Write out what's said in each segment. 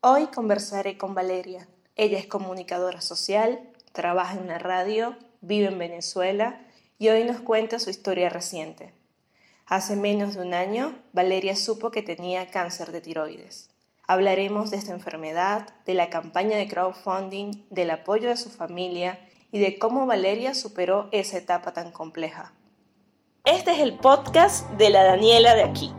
Hoy conversaré con Valeria. Ella es comunicadora social, trabaja en la radio, vive en Venezuela y hoy nos cuenta su historia reciente. Hace menos de un año, Valeria supo que tenía cáncer de tiroides. Hablaremos de esta enfermedad, de la campaña de crowdfunding, del apoyo de su familia y de cómo Valeria superó esa etapa tan compleja. Este es el podcast de la Daniela de aquí,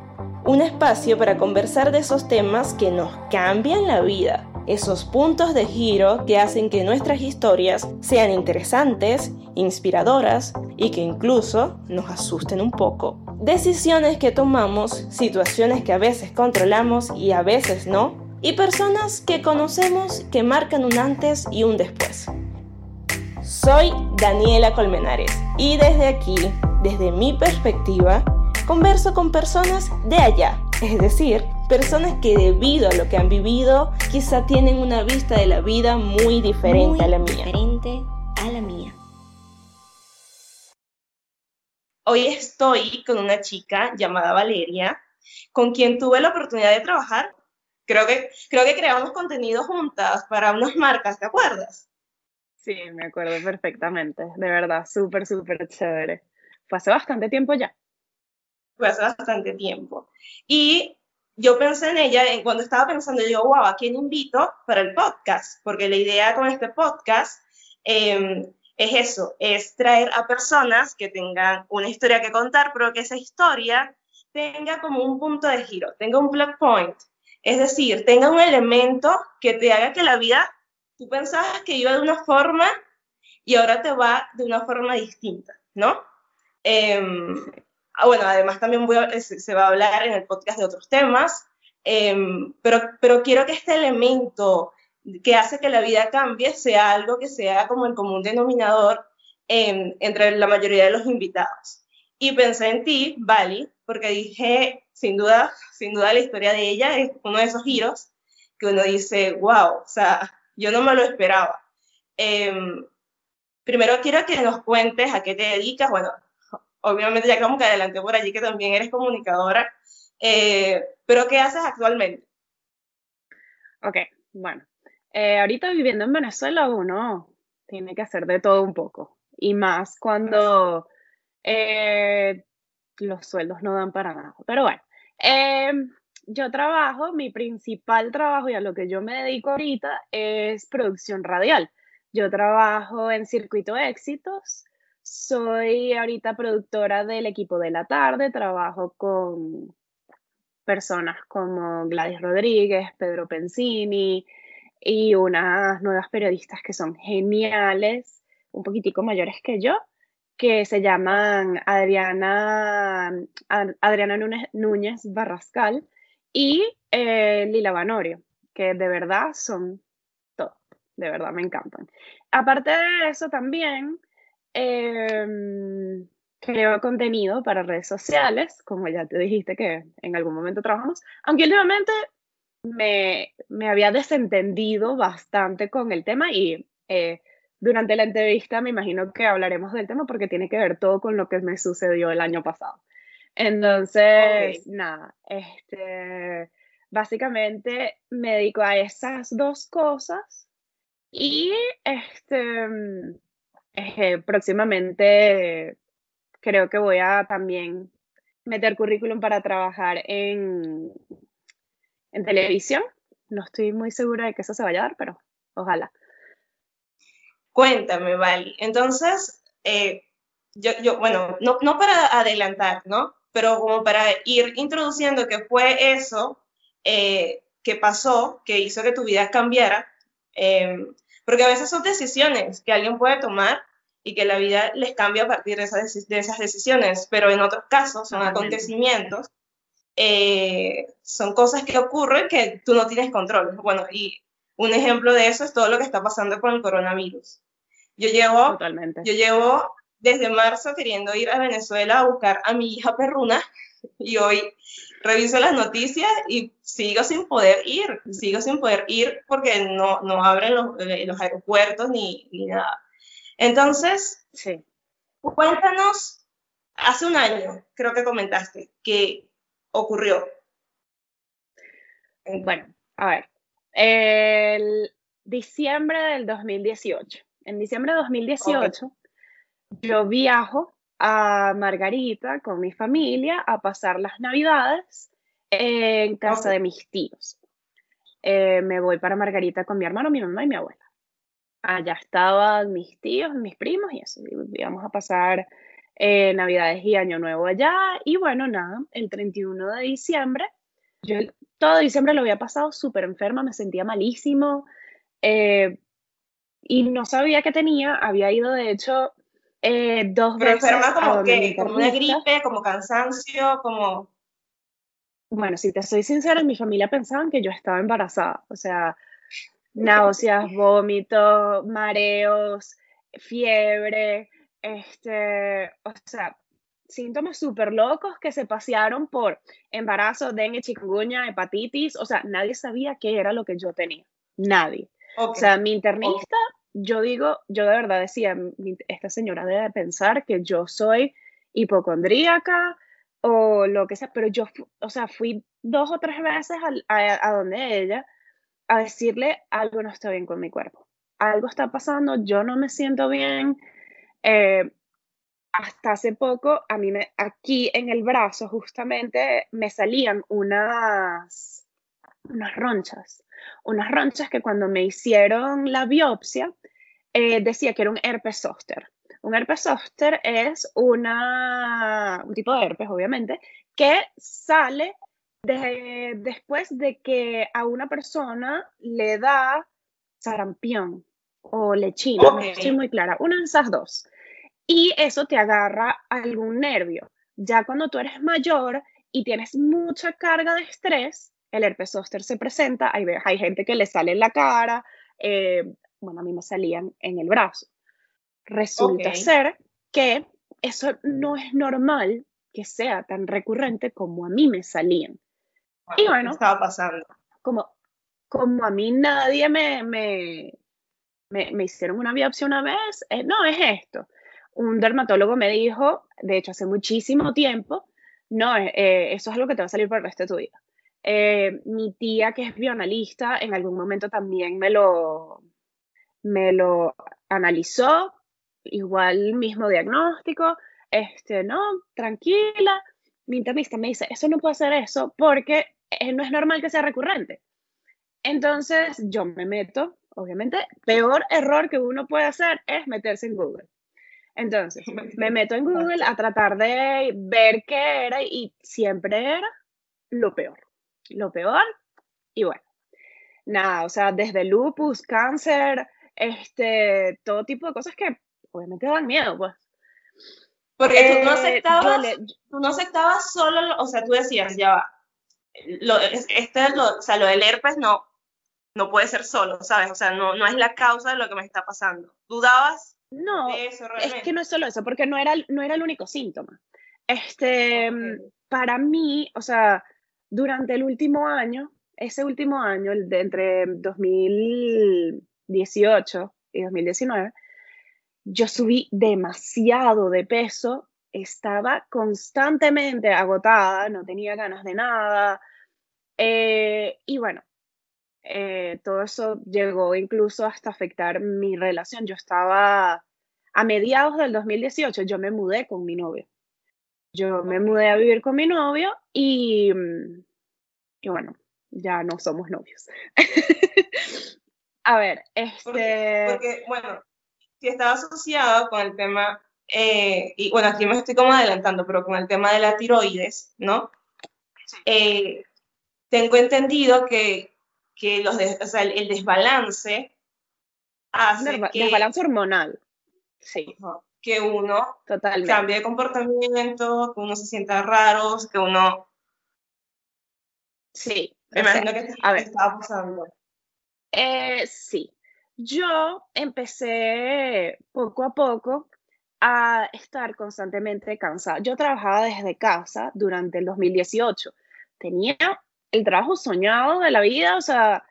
un espacio para conversar de esos temas que nos cambian la vida, esos puntos de giro que hacen que nuestras historias sean interesantes, inspiradoras y que incluso nos asusten un poco. Decisiones que tomamos, situaciones que a veces controlamos y a veces no, y personas que conocemos que marcan un antes y un después. Soy Daniela Colmenares y desde aquí, desde mi perspectiva, converso con personas de allá, es decir, personas que debido a lo que han vivido, quizá tienen una vista de la vida muy diferente a la mía. Diferente a la mía. Hoy estoy con una chica llamada Valeria, con quien tuve la oportunidad de trabajar. Creo que, creo que creamos contenido juntas para unas marcas, ¿te acuerdas? Sí, me acuerdo perfectamente, de verdad, súper, súper chévere. Fue hace bastante tiempo ya. Fue hace bastante tiempo. Y yo pensé en ella, cuando estaba pensando, yo, wow, ¿a quién invito para el podcast? Porque la idea con este podcast em, es eso, es traer a personas que tengan una historia que contar, pero que esa historia tenga como un punto de giro, tenga un plot point. Es decir, tenga un elemento que te haga que la vida tú pensabas que iba de una forma y ahora te va de una forma distinta, ¿no? Em, ah, bueno, además también se, va a hablar en el podcast de otros temas, em, pero, pero quiero que este elemento que hace que la vida cambie sea algo que sea como el común denominador entre la mayoría de los invitados. Y pensé en ti, Vali, porque dije, sin duda, sin duda la historia de ella es uno de esos giros que uno dice, wow, o sea, yo no me lo esperaba. Em, primero quiero que nos cuentes a qué te dedicas. Bueno, obviamente ya como que adelanté por allí que también eres comunicadora, eh, pero ¿qué haces actualmente? Ok, bueno, eh, ahorita viviendo en Venezuela uno tiene que hacer de todo un poco, y más cuando eh, los sueldos no dan para nada. Pero bueno, em, yo trabajo, mi principal trabajo y a lo que yo me dedico ahorita es producción radial. Yo trabajo en Circuito Éxitos, soy ahorita productora del equipo de la tarde, trabajo con personas como Gladys Rodríguez, Pedro Pensini y unas nuevas periodistas que son geniales, un poquitico mayores que yo, que se llaman Adriana, Adriana Núñez Barrascal y eh, Lila Banorio, que de verdad son todo, de verdad me encantan. Aparte de eso también em, creo contenido para redes sociales, como ya te dijiste que en algún momento trabajamos, aunque últimamente me, me había desentendido bastante con el tema y eh, durante la entrevista me imagino que hablaremos del tema porque tiene que ver todo con lo que me sucedió el año pasado. Entonces, nada, este, básicamente me dedico a esas dos cosas y este, próximamente creo que voy a también meter currículum para trabajar en, en televisión. No estoy muy segura de que eso se vaya a dar, pero ojalá. Cuéntame, Vali. Entonces, eh, yo, yo, bueno, no, no para adelantar, ¿no? pero como para ir introduciendo qué fue eso eh, que pasó, que hizo que tu vida cambiara, em, porque a veces son decisiones que alguien puede tomar y que la vida les cambia a partir de esas, de esas decisiones, pero en otros casos son acontecimientos, eh, son cosas que ocurren que tú no tienes control. Bueno, y un ejemplo de eso es todo lo que está pasando con el coronavirus. Yo llevo, yo llevo desde marzo queriendo ir a Venezuela a buscar a mi hija perruna y hoy reviso las noticias y sigo sin poder ir, sigo sin poder ir porque no, no abren los, eh, los aeropuertos ni, ni, nada. Entonces, sí. cuéntanos, hace un año creo que comentaste que ocurrió. Bueno, a ver, El diciembre del 2018. En diciembre de 2018 yo viajo a Margarita con mi familia a pasar las navidades en casa de mis tíos. Eh, me voy para Margarita con mi hermano, mi mamá y mi abuela. Allá estaban mis tíos, mis primos y eso. Íbamos a pasar eh, Navidades y Año Nuevo allá. Y bueno, nada, el 31 de diciembre, yo todo diciembre lo había pasado súper enferma, me sentía malísimo. Eh, y no sabía qué tenía. Había ido, de hecho, eh, dos Pero veces. como que, como una gripe, como cansancio, como... Bueno, si te soy sincera, en mi familia pensaban que yo estaba embarazada. O sea, náuseas, vómitos, mareos, fiebre, este, o sea, síntomas súper locos que se pasearon por embarazo, dengue, chikungunya, hepatitis. O sea, nadie sabía qué era lo que yo tenía. Nadie. O sea, mi internista, yo digo, yo de verdad decía, "Mi- esta señora debe pensar que yo soy hipocondríaca o lo que sea, pero yo, o sea, fui dos o tres veces a, a donde ella a decirle algo no está bien con mi cuerpo, algo está pasando, yo no me siento bien. eh, hasta hace poco, a mí me, aquí en el brazo justamente me salían unas, unas ronchas, unas ronchas que cuando me hicieron la biopsia eh, decía que era un herpes zóster. Un herpes zóster es una, un tipo de herpes, obviamente, que sale de- después de que a una persona le da sarampión o lechina, no Ok. estoy muy clara, una de esas dos. Y eso te agarra algún nervio. Ya cuando tú eres mayor y tienes mucha carga de estrés, el herpes zóster se presenta, hay, hay gente que le sale en la cara, eh, bueno, a mí me salían en el brazo. Resulta Ok. ser que eso no es normal que sea tan recurrente como a mí me salían. Y ¿qué bueno. estaba pasando? Como, como a mí nadie me, me, me, me hicieron una biopsia una vez, eh, no, es esto. Un dermatólogo me dijo, de hecho hace muchísimo tiempo, no, eh, eh, eso es algo que te va a salir por el resto de tu vida. Eh, mi tía, que es bioanalista, en algún momento también me lo, me lo analizó, igual mismo diagnóstico, este, no, tranquila. Mi internista me dice, eso no puede ser eso porque eh, no es normal que sea recurrente. Entonces yo me meto, obviamente, peor error que uno puede hacer es meterse en Google. Entonces, me meto en Google a tratar de ver qué era y siempre era lo peor. Lo peor y bueno, nada, o sea, desde lupus, cáncer, este, todo tipo de cosas que obviamente dan miedo, pues. Porque tú no Eh, aceptabas, le- tú no aceptabas solo, lo- o sea, tú decías, ya va, lo, es- este, lo, o sea, lo del herpes no, no puede ser solo, ¿sabes? O sea, no, no es la causa de lo que me está pasando. ¿Dudabas no, de eso es que no es solo eso, porque no era, el- no era el único síntoma. Este, Ok. para mí, o sea, durante el último año, ese último año, el de entre 2018 y 2019, yo subí demasiado de peso, estaba constantemente agotada, no tenía ganas de nada. eh, y bueno, eh, todo eso llegó incluso hasta afectar mi relación. Yo estaba a mediados del 2018, yo me mudé con mi novio. Yo me mudé a vivir con mi novio y, y bueno, ya no somos novios. A ver, este, porque, bueno, si estaba asociado con el tema, eh, y bueno, aquí me estoy como adelantando, pero con el tema de la tiroides, ¿no? Eh, tengo entendido que, que los o sea, el, el desbalance hace desba- que, desbalance hormonal. Sí, que uno totalmente. cambie de comportamiento, que uno se sienta raro, que uno, Sí, me sea, imagino que te, a te ver. estaba pasando. Eh, sí, yo empecé poco a poco a estar constantemente cansada. Yo trabajaba desde casa durante el 2018. Tenía el trabajo soñado de la vida, o sea,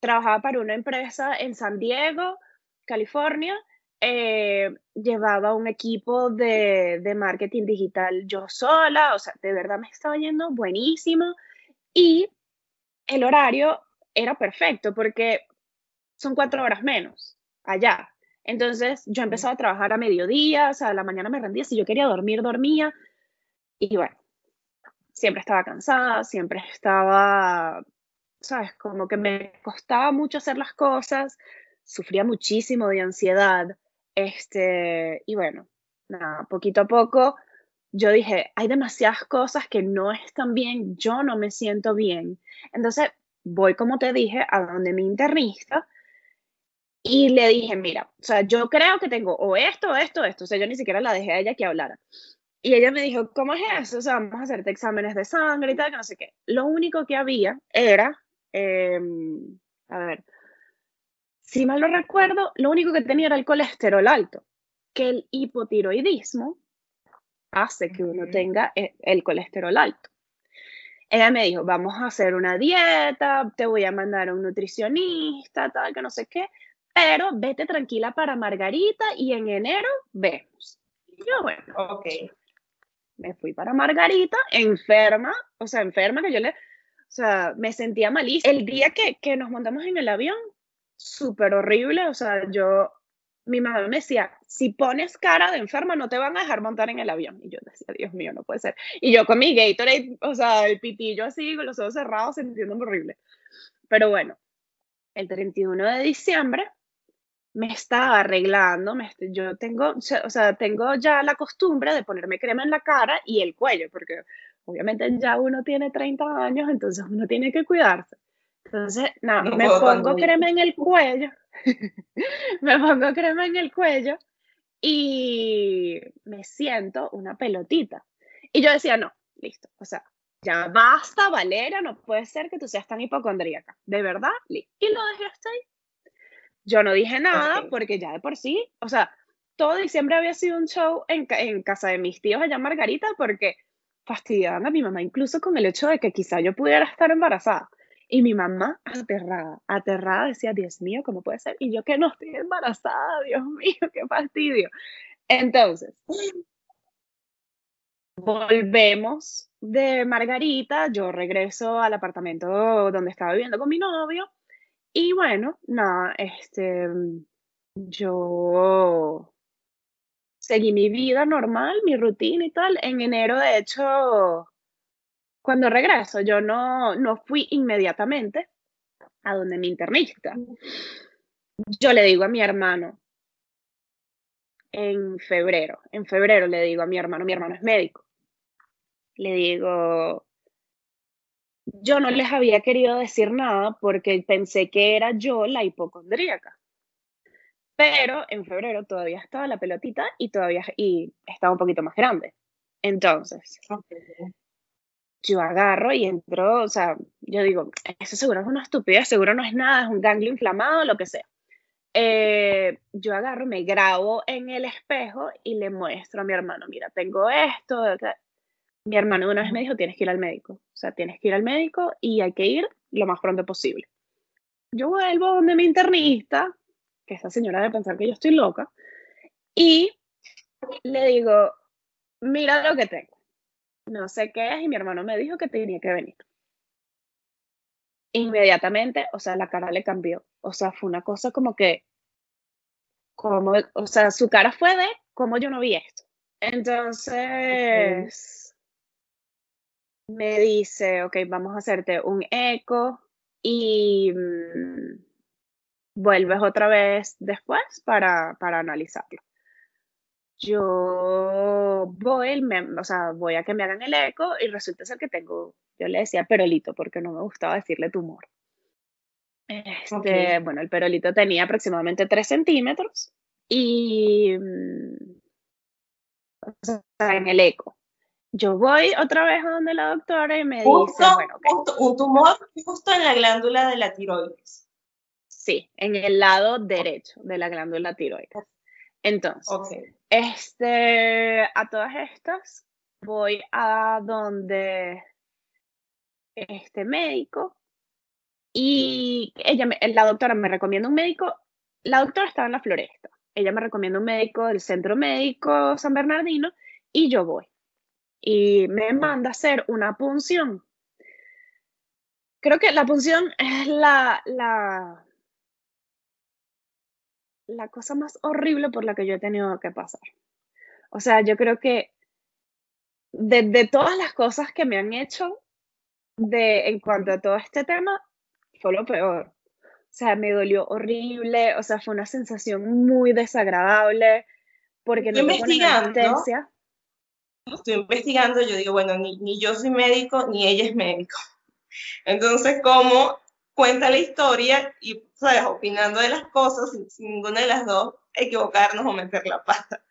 trabajaba para una empresa en San Diego, California. eh, llevaba un equipo de, de marketing digital yo sola, o sea, de verdad me estaba yendo buenísimo. Y el horario era perfecto porque son cuatro horas menos allá. Entonces yo empezaba a trabajar a mediodía, o sea, a la mañana me rendía, si yo quería dormir, dormía. Y bueno, siempre estaba cansada, siempre estaba, sabes, como que me costaba mucho hacer las cosas, sufría muchísimo de ansiedad. Este, y bueno, nada, poquito a poco yo dije, hay demasiadas cosas que no están bien, yo no me siento bien. Entonces voy, como te dije, a donde mi internista y le dije, mira, o sea, yo creo que tengo o esto, o esto, o esto. O sea, yo ni siquiera la dejé a ella que hablara. Y ella me dijo, ¿cómo es eso? O sea, vamos a hacerte exámenes de sangre y tal, que no sé qué. Lo único que había era, em, a ver, si mal no recuerdo, lo único que tenía era el colesterol alto, que el hipotiroidismo hace que uno tenga eh, el colesterol alto. Ella me dijo, vamos a hacer una dieta, te voy a mandar a un nutricionista, tal, que no sé qué, pero vete tranquila para Margarita y en enero vemos. Y yo, bueno, ok. Me fui para Margarita, enferma, o sea, enferma que yo le, o sea, me sentía malísima. El día que, que nos montamos en el avión, súper horrible, o sea, yo, mi mamá me decía, si pones cara de enferma no te van a dejar montar en el avión. Y yo decía, Dios mío, no puede ser. Y yo con mi Gatorade, o sea, el pitillo así, con los ojos cerrados, sintiéndome horrible. Pero bueno, el 31 de diciembre me estaba arreglando, me, yo tengo, o sea, tengo ya la costumbre de ponerme crema en la cara y el cuello, porque obviamente ya uno tiene 30 años, entonces uno tiene que cuidarse. Entonces, nada, me pongo crema en el cuello, me pongo crema en el cuello y me siento una pelotita. Y yo decía, no, listo, o sea, ya basta, Valera, no puede ser que tú seas tan hipocondríaca, de verdad, y lo dejé hasta ahí. Yo no dije nada porque ya de por sí, o sea, todo diciembre había sido un show en, en casa de mis tíos allá en Margarita porque fastidiaban a mi mamá incluso con el hecho de que quizá yo pudiera estar embarazada. Y mi mamá aterrada, aterrada decía, Dios mío, ¿cómo puede ser? Y yo que no estoy embarazada, Dios mío, qué fastidio. Entonces, volvemos de Margarita, yo regreso al apartamento donde estaba viviendo con mi novio y bueno, nada, este, yo seguí mi vida normal, mi rutina y tal. En enero, de hecho, cuando regreso, yo no, no fui inmediatamente a donde mi internista. Yo le digo a mi hermano, en febrero, en febrero le digo a mi hermano, mi hermano es médico, le digo, yo no les había querido decir nada porque pensé que era yo la hipocondríaca. Pero en febrero todavía estaba la pelotita y todavía y estaba un poquito más grande. Entonces, yo agarro y entro, o sea, yo digo, eso seguro es una estupidez, seguro no es nada, es un ganglio inflamado, lo que sea. Eh, yo agarro, me grabo en el espejo y le muestro a mi hermano, mira, tengo esto, mi hermano una vez me dijo, tienes que ir al médico. O sea, tienes que ir al médico y hay que ir lo más pronto posible. Yo vuelvo donde mi internista, que esa señora debe pensar que yo estoy loca, y le digo, mira lo que tengo. No sé qué es y mi hermano me dijo que tenía que venir. Inmediatamente, o sea, la cara le cambió. O sea, fue una cosa como que, como, o sea, su cara fue de, como yo no vi esto. Entonces me dice, ok, vamos a hacerte un eco y mm, vuelves otra vez después para, para analizarlo. Yo voy, o sea, voy a que me hagan el eco y resulta ser que tengo, yo le decía perolito porque no me gustaba decirle tumor. Este, Bueno, el perolito tenía aproximadamente 3 centímetros y mm, en el eco yo voy otra vez a donde la doctora y me dice, bueno, un tumor justo en la glándula de la tiroides. Sí, en el lado derecho de la glándula tiroides. Entonces, este, a todas estas voy a donde este médico y ella, la doctora me recomienda un médico. La doctora estaba en la floresta. Ella me recomienda un médico del centro médico San Bernardino y yo voy y me manda a hacer una punción. creo que la punción es la, la, la cosa más horrible por la que yo he tenido que pasar. O sea, yo creo que de, todas las cosas que me han hecho de, en cuanto a todo este tema, fue lo peor. O sea, me dolió horrible, o sea, fue una sensación muy desagradable porque no investigando, estoy investigando, yo digo, bueno, ni, ni yo soy médico, ni ella es médico. Entonces, ¿cómo cuenta la historia y, ¿sabes? Opinando de las cosas sin, ninguna de las dos equivocarnos o meter la pata.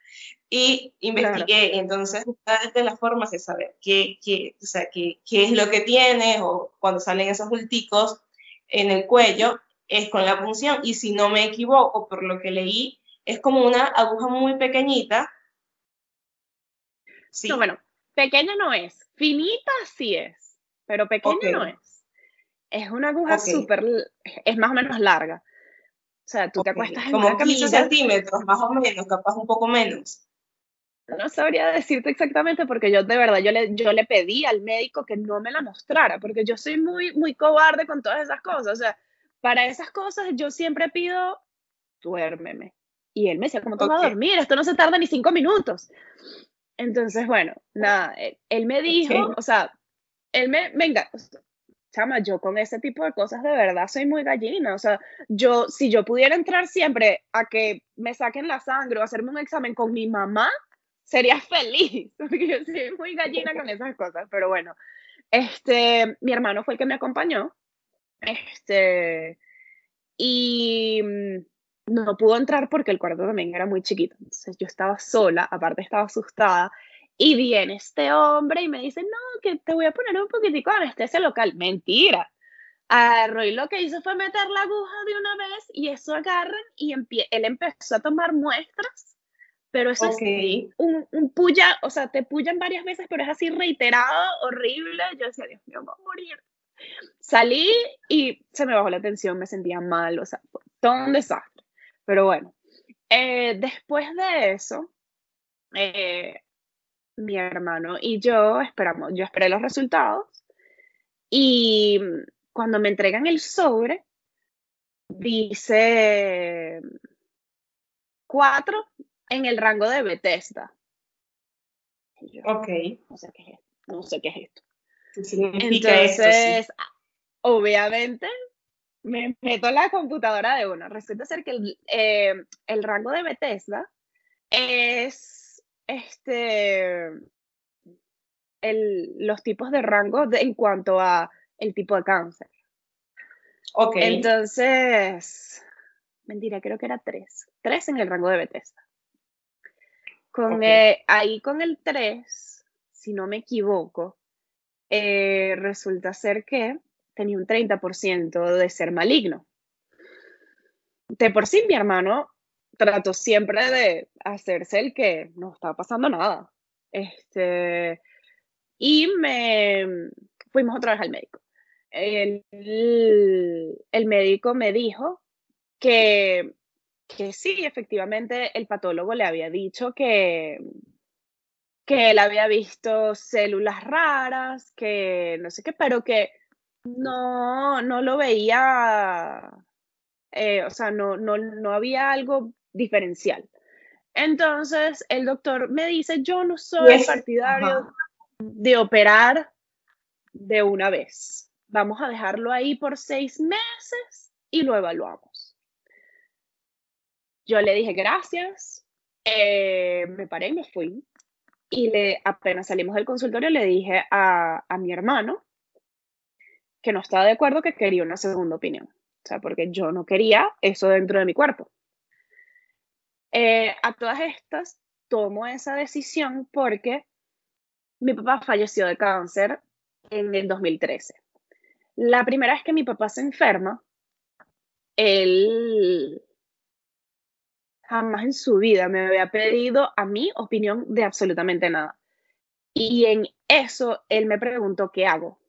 Y investigué, entonces una de las formas de saber qué, qué, o sea, qué, qué es lo que tiene o cuando salen esos bulticos en el cuello es con la punción y si no me equivoco por lo que leí es como una aguja muy pequeñita. Sí. No, bueno, pequeña no es, finita sí es, pero pequeña no es. Es una aguja súper, es más o menos larga. O sea, tú te acuestas en Como una 15 centímetros, más o menos, capaz un poco menos. No sabría decirte exactamente porque yo de verdad, yo le, yo le pedí al médico que no me la mostrara, porque yo soy muy, muy cobarde con todas esas cosas. O sea, para esas cosas yo siempre pido, duérmeme. Y él me decía, ¿cómo te vas a dormir? Esto no se tarda ni cinco minutos. Entonces, bueno, nada, él, me dijo, o sea, él me, venga, chama, yo con ese tipo de cosas de verdad soy muy gallina. O sea, yo, si yo pudiera entrar siempre a que me saquen la sangre o hacerme un examen con mi mamá, sería feliz, porque yo soy muy gallina con esas cosas. Pero bueno, este, mi hermano fue el que me acompañó. Este, y mm, no pudo entrar porque el cuarto también era muy chiquito. Entonces yo estaba sola, aparte estaba asustada. Y viene este hombre y me dice, no, que te voy a poner un poquitico de anestesia local. Mentira. A Roy lo que hizo fue meter la aguja de una vez y eso agarran y él empezó a tomar muestras, pero eso es un, un puya, o sea, te puyan varias veces, pero es así reiterado, horrible. Yo decía, Dios mío, voy a morir. Salí y se me bajó la tensión, me sentía mal, o sea, todo un desastre. Pero bueno, eh, después de eso, eh, mi hermano y yo esperamos, yo esperé los resultados y cuando me entregan el sobre, dice cuatro en el rango de Bethesda. ok. No sé qué es, no sé qué es esto. Entonces, obviamente, me meto en la computadora de uno. Resulta ser que el, eh, el rango de Bethesda es este, el, los tipos de rango en cuanto a el tipo de cáncer. Ok. Entonces, mentira, creo que era tres. Tres en el rango de Bethesda. Con, eh, ahí con el tres, si no me equivoco, eh, resulta ser que tenía un 30% de ser maligno. De por sí, mi hermano trató siempre de hacerse el que no estaba pasando nada. Este, y me fuimos otra vez al médico. El, el médico me dijo que, que sí, efectivamente, el patólogo le había dicho que, que él había visto células raras, que no sé qué, pero que no, no lo veía, eh, o sea, no, no, no había algo diferencial. Entonces, el doctor me dice, yo no soy partidario de operar de una vez. Vamos a dejarlo ahí por seis meses y lo evaluamos. Yo le dije gracias, eh, me paré y me fui. Y le, apenas salimos del consultorio le dije a, a mi hermano que no estaba de acuerdo, que quería una segunda opinión. O sea, porque yo no quería eso dentro de mi cuerpo. Eh, a todas estas, tomo esa decisión porque mi papá falleció de cáncer en el 2013. La primera vez que mi papá se enferma, él jamás en su vida me había pedido a mí opinión de absolutamente nada. Y en eso él me preguntó qué hago,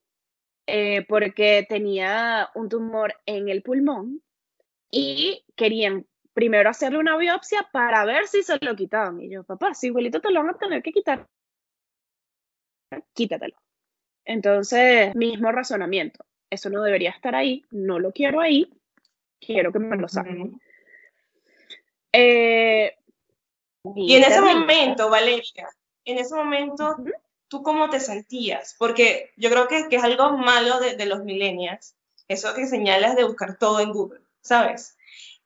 eh, porque tenía un tumor en el pulmón y querían primero hacerle una biopsia para ver si se lo quitaban. Y yo, papá, si igualito te lo van a tener que quitar, quítatelo. Entonces, mismo razonamiento. eso no debería estar ahí, no lo quiero ahí, quiero que me lo saquen. Eh, y en ese momento, Valeria, en ese momento, ¿tú cómo te sentías? Porque yo creo que, que es algo malo de, de, los millennials, eso que señalas de buscar todo en Google, ¿sabes?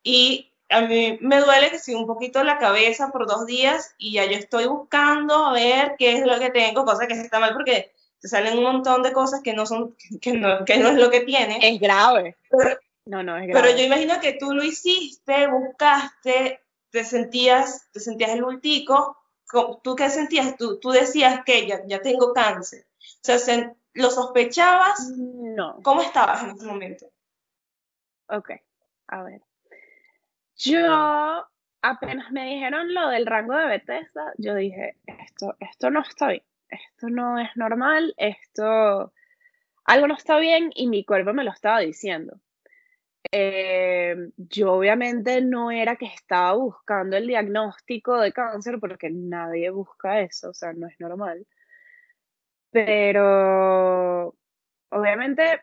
Y a mí me duele que sí un poquito la cabeza por dos días y ya yo estoy buscando a ver qué es lo que tengo, cosa que está mal porque te salen un montón de cosas que no son, que no, que no es lo que tiene. Es grave. Pero, no, no, es grave. Pero yo imagino que tú lo hiciste, buscaste, te sentías, te sentías el ultico, ¿tú qué sentías? Tú, tú decías que ya, ya tengo cáncer. O sea, ¿lo sospechabas? No. ¿Cómo estabas en ese momento? Ok, a ver. Yo apenas me dijeron lo del rango de Bethesda, yo dije, esto, esto no está bien, esto no es normal, esto, algo no está bien y mi cuerpo me lo estaba diciendo. Eh, yo obviamente no era que estaba buscando el diagnóstico de cáncer porque nadie busca eso, o sea, no es normal. Pero obviamente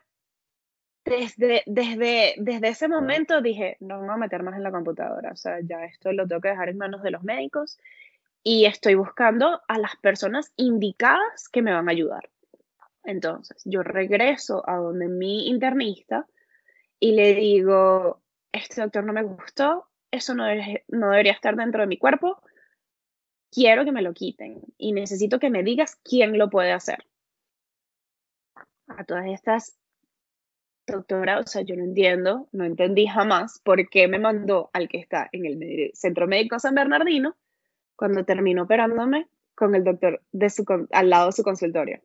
desde, desde, desde ese momento dije, no me voy a meter más en la computadora, o sea, ya esto lo tengo que dejar en manos de los médicos y estoy buscando a las personas indicadas que me van a ayudar. Entonces, yo regreso a donde mi internista y le digo, este doctor no me gustó, eso no, no debería estar dentro de mi cuerpo, quiero que me lo quiten y necesito que me digas quién lo puede hacer. A todas estas doctora, o sea, yo no entiendo, no entendí jamás por qué me mandó al que está en el Centro Médico San Bernardino cuando terminó operándome con el doctor de su, al lado de su consultorio.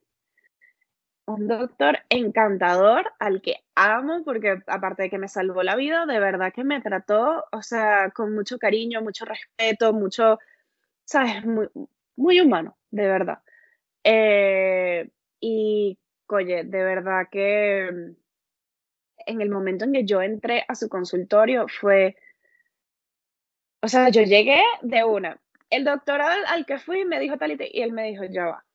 Un doctor encantador al que amo porque aparte de que me salvó la vida, de verdad que me trató, o sea, con mucho cariño, mucho respeto, mucho, sabes, muy, muy humano, de verdad. Eh, y, oye, de verdad que en el momento en que yo entré a su consultorio fue, o sea, yo llegué de una. El doctor al, que fui me dijo tal y, él me dijo, ya va,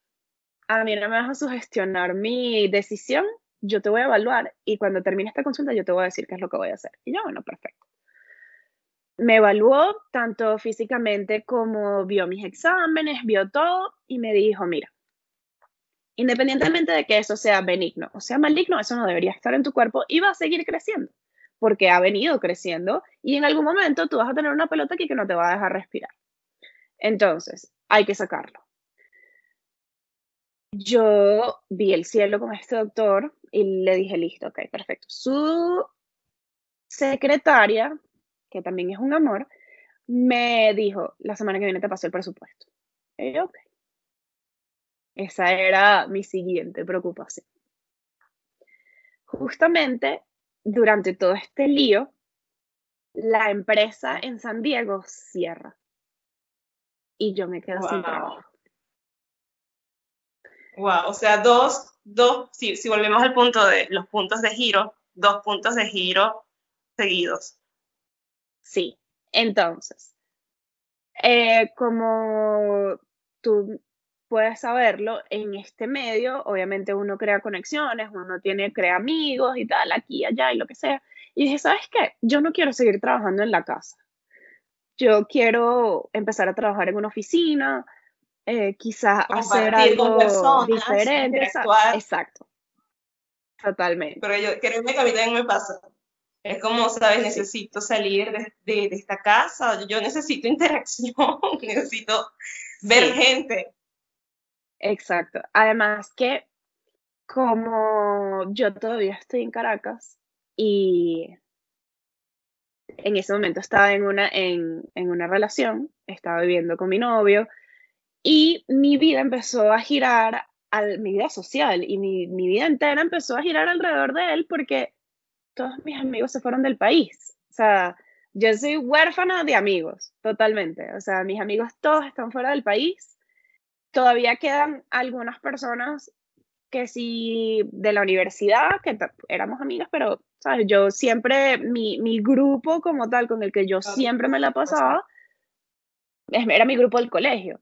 a mí no me vas a sugestionar mi decisión, yo te voy a evaluar y cuando termine esta consulta yo te voy a decir qué es lo que voy a hacer. Y yo, bueno, perfecto. Me evaluó tanto físicamente como vio mis exámenes, vio todo y me dijo, mira, Independientemente de que eso sea benigno o sea maligno, eso no debería estar en tu cuerpo y va a seguir creciendo, porque ha venido creciendo y en algún momento tú vas a tener una pelota aquí que no te va a dejar respirar. Entonces, hay que sacarlo. Yo vi el cielo con este doctor y le dije, listo, ok, perfecto. Su secretaria, que también es un amor, me dijo, la semana que viene te paso el presupuesto. Y yo, ok. Esa era mi siguiente preocupación. Justamente durante todo este lío, la empresa en San Diego cierra. Y yo me quedo sin trabajo. Wow, o sea, dos, dos, si, si volvemos al punto de los puntos de giro, dos puntos de giro seguidos. Sí, entonces, eh, como tú puedes saberlo en este medio, obviamente uno crea conexiones, uno tiene, crea amigos y tal, aquí, allá y lo que sea. Y dije, ¿sabes qué? Yo no quiero seguir trabajando en la casa. Yo quiero empezar a trabajar en una oficina, eh, quizás hacer algo diferente. Exacto. Totalmente. Pero yo creo que a mí también me pasa. Es como, ¿sabes? Necesito salir de, de, esta casa, yo necesito interacción, necesito ver gente. Exacto. Además que como yo todavía estoy en Caracas y en ese momento estaba en una, en, una relación, estaba viviendo con mi novio y mi vida empezó a girar, al, mi vida social y mi, mi vida entera empezó a girar alrededor de él porque todos mis amigos se fueron del país. O sea, yo soy huérfana de amigos, totalmente. O sea, mis amigos todos están fuera del país todavía quedan algunas personas que sí de la universidad, que éramos amigas, pero, ¿sabes? Yo siempre, mi, mi grupo como tal, con el que yo siempre me la pasaba, era mi grupo del colegio.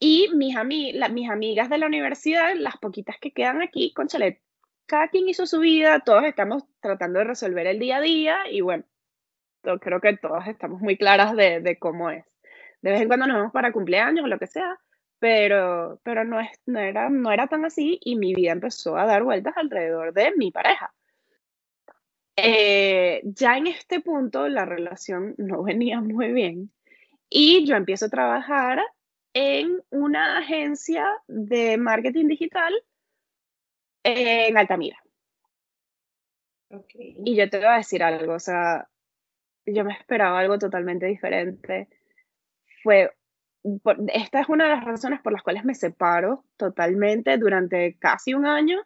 Y mis, mis amigas de la universidad, las poquitas que quedan aquí, conchale, cada quien hizo su vida, todos estamos tratando de resolver el día a día y bueno, creo que todas estamos muy claras de, de cómo es. De vez en cuando nos vemos para cumpleaños o lo que sea, pero, pero no, es, no, era, no era tan así y mi vida empezó a dar vueltas alrededor de mi pareja. Eh, ya en este punto la relación no venía muy bien y yo empiezo a trabajar en una agencia de marketing digital en Altamira. Okay. Y yo te voy a decir algo, o sea, yo me esperaba algo totalmente diferente. Fue, esta es una de las razones por las cuales me separo totalmente durante casi un año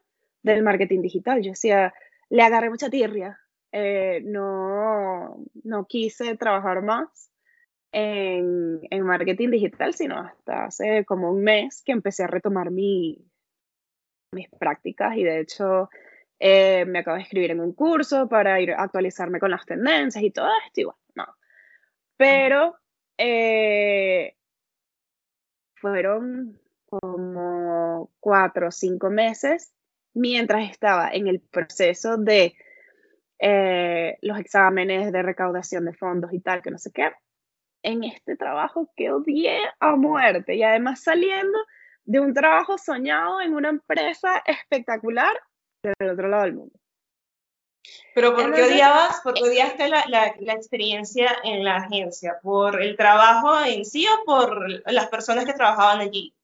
del marketing digital. Yo decía, le agarré mucha tirria, eh, no, no quise trabajar más en, en, marketing digital, sino hasta hace como un mes que empecé a retomar mi, mis prácticas y de hecho eh, me acabo de escribir en un curso para ir actualizarme con las tendencias y todo esto, y no. Pero eh, fueron como cuatro o cinco meses mientras estaba en el proceso de eh, los exámenes de recaudación de fondos y tal, que no sé qué, en este trabajo que odié a muerte y además saliendo de un trabajo soñado en una empresa espectacular del otro lado del mundo. Pero ¿por qué odiabas? ¿Por qué odiaste la, la, la, experiencia en la agencia? ¿Por el trabajo en sí o por las personas que trabajaban allí?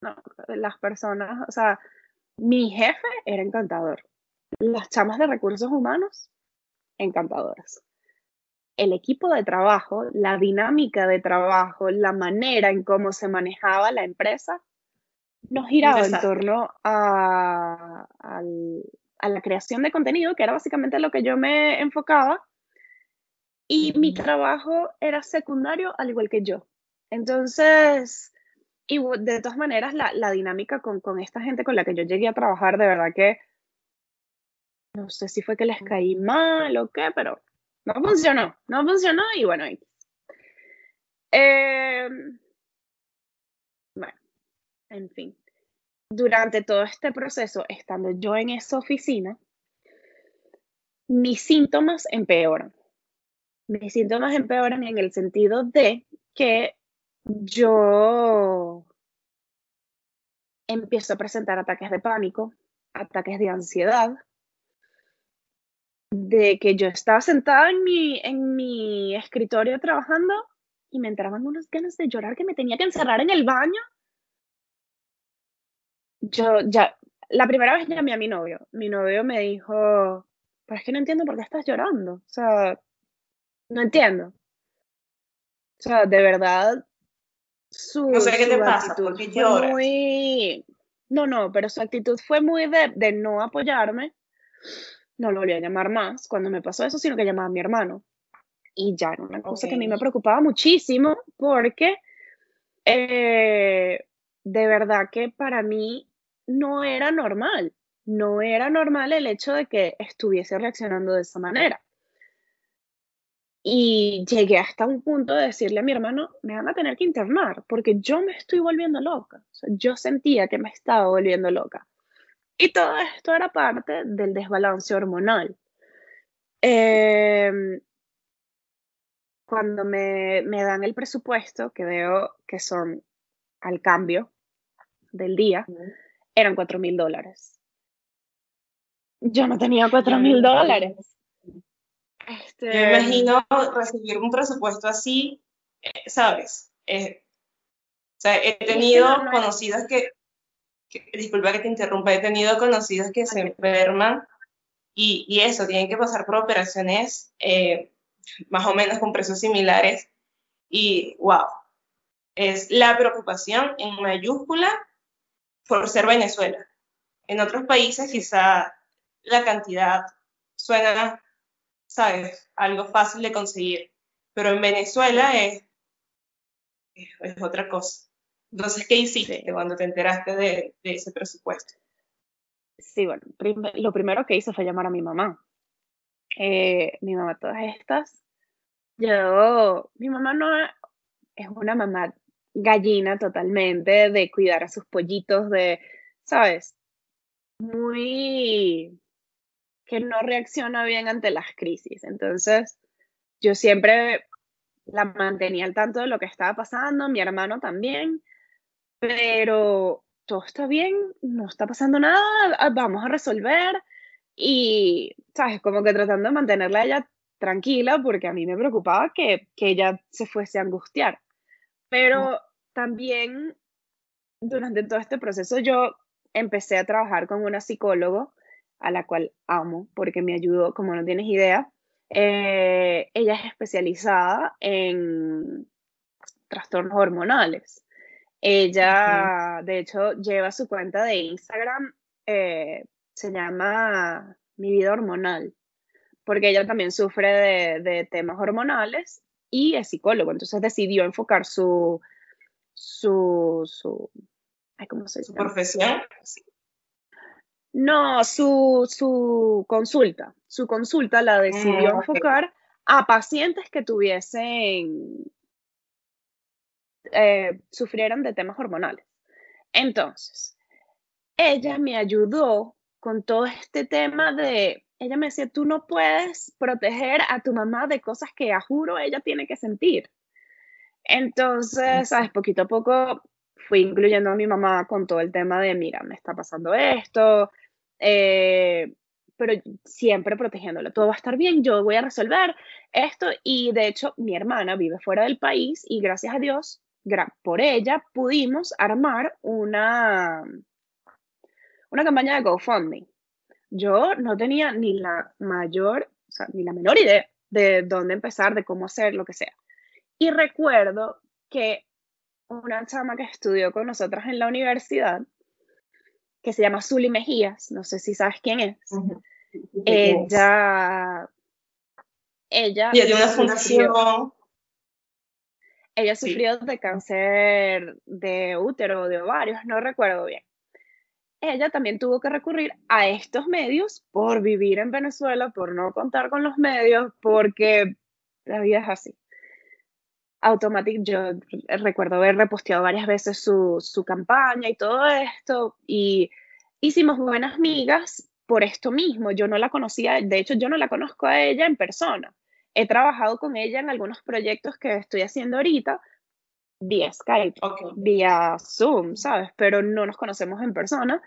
No, las personas, o sea, mi jefe era encantador. Las chamas de recursos humanos, encantadoras. El equipo de trabajo, la dinámica de trabajo, la manera en cómo se manejaba la empresa, no giraba en torno a, a, la creación de contenido, que era básicamente lo que yo me enfocaba, y mi trabajo era secundario al igual que yo. Entonces, y de todas maneras, la, la dinámica con, con, esta gente con la que yo llegué a trabajar, de verdad que no sé si fue que les caí mal o qué, pero no funcionó, no funcionó y bueno. Eh, bueno, en fin. Durante todo este proceso, estando yo en esa oficina, mis síntomas empeoran. Mis síntomas empeoran en el sentido de que yo empiezo a presentar ataques de pánico, ataques de ansiedad, de que yo estaba sentada en mi, en mi escritorio trabajando y me entraban unas ganas de llorar que me tenía que encerrar en el baño. Yo ya, la primera vez llamé a mi novio. Mi novio me dijo, pero es que no entiendo por qué estás llorando. O sea, no entiendo. O sea, de verdad, su, no sé qué te pasa, porque lloras. Muy... No, no, pero su actitud fue muy de, de no apoyarme no lo volví a llamar más cuando me pasó eso, sino que llamaba a mi hermano. Y ya era una cosa que a mí me preocupaba muchísimo porque eh, de verdad que para mí no era normal, no era normal el hecho de que estuviese reaccionando de esa manera. Y llegué hasta un punto de decirle a mi hermano, me van a tener que internar porque yo me estoy volviendo loca. yo sentía que me estaba volviendo loca. Y todo esto era parte del desbalance hormonal. Em, cuando me, me, dan el presupuesto, que veo que son al cambio del día, eran 4 mil dólares. Yo no tenía 4 mil dólares. Este... Yo imagino recibir un presupuesto así, eh, ¿sabes? Eh, o sea, he tenido conocidas que disculpa que te interrumpa, he tenido conocidos que se enferman y, y eso, tienen que pasar por operaciones eh, más o menos con precios similares y wow, es la preocupación en mayúscula por ser Venezuela. En otros países quizá la cantidad suena, sabes, algo fácil de conseguir, pero en Venezuela es, es otra cosa. Entonces, ¿qué hiciste cuando te enteraste de, ese presupuesto? Sí, bueno, lo primero que hice fue llamar a mi mamá. Eh, mi mamá, todas estas, yo, mi mamá no es una mamá gallina totalmente, de cuidar a sus pollitos, de, ¿sabes? muy que no reacciona bien ante las crisis. Entonces, yo siempre la mantenía al tanto de lo que estaba pasando, mi hermano también, pero todo está bien, no está pasando nada, ah, vamos a resolver y, ¿sabes? Como que tratando de mantenerla ella tranquila porque a mí me preocupaba que, que ella se fuese a angustiar. Pero también durante todo este proceso yo empecé a trabajar con una psicóloga a la cual amo porque me ayudó, como no tienes idea. Eh, ella es especializada en trastornos hormonales. Ella, de hecho, lleva su cuenta de Instagram, eh, se llama Mi vida hormonal, porque ella también sufre de, de temas hormonales y es psicólogo, entonces decidió enfocar su, su, su ¿cómo se ¿Su profesión? No, su, su consulta. Su consulta la decidió mm, enfocar a pacientes que tuviesen, eh, sufrieran de temas hormonales. Entonces, ella me ayudó con todo este tema de, ella me decía, tú no puedes proteger a tu mamá de cosas que a juro ella tiene que sentir. Entonces, sabes, poquito a poco fui incluyendo a mi mamá con todo el tema de, mira, me está pasando esto, eh, pero siempre protegiéndola. Todo va a estar bien, yo voy a resolver esto. Y de hecho, mi hermana vive fuera del país y gracias a Dios, por ella, pudimos armar una, una campaña de GoFundMe. Yo no tenía ni la mayor, o sea, ni la menor idea de dónde empezar, de cómo hacer, lo que sea. Y recuerdo que una chama que estudió con nosotras en la universidad, que se llama Zuli Mejías, no sé si sabes quién es. Ella, ella, tiene una fundación. Ella sufrió de cáncer de útero o de ovarios, no recuerdo bien. Ella también tuvo que recurrir a estos medios por vivir en Venezuela, por no contar con los medios, porque la vida es así. Automatic, yo recuerdo haber reposteado varias veces su, su, campaña y todo esto, y hicimos buenas amigas por esto mismo. Yo no la conocía, de hecho yo no la conozco a ella en persona. He trabajado con ella en algunos proyectos que estoy haciendo ahorita vía Skype, vía Zoom, ¿sabes? Pero no nos conocemos en persona.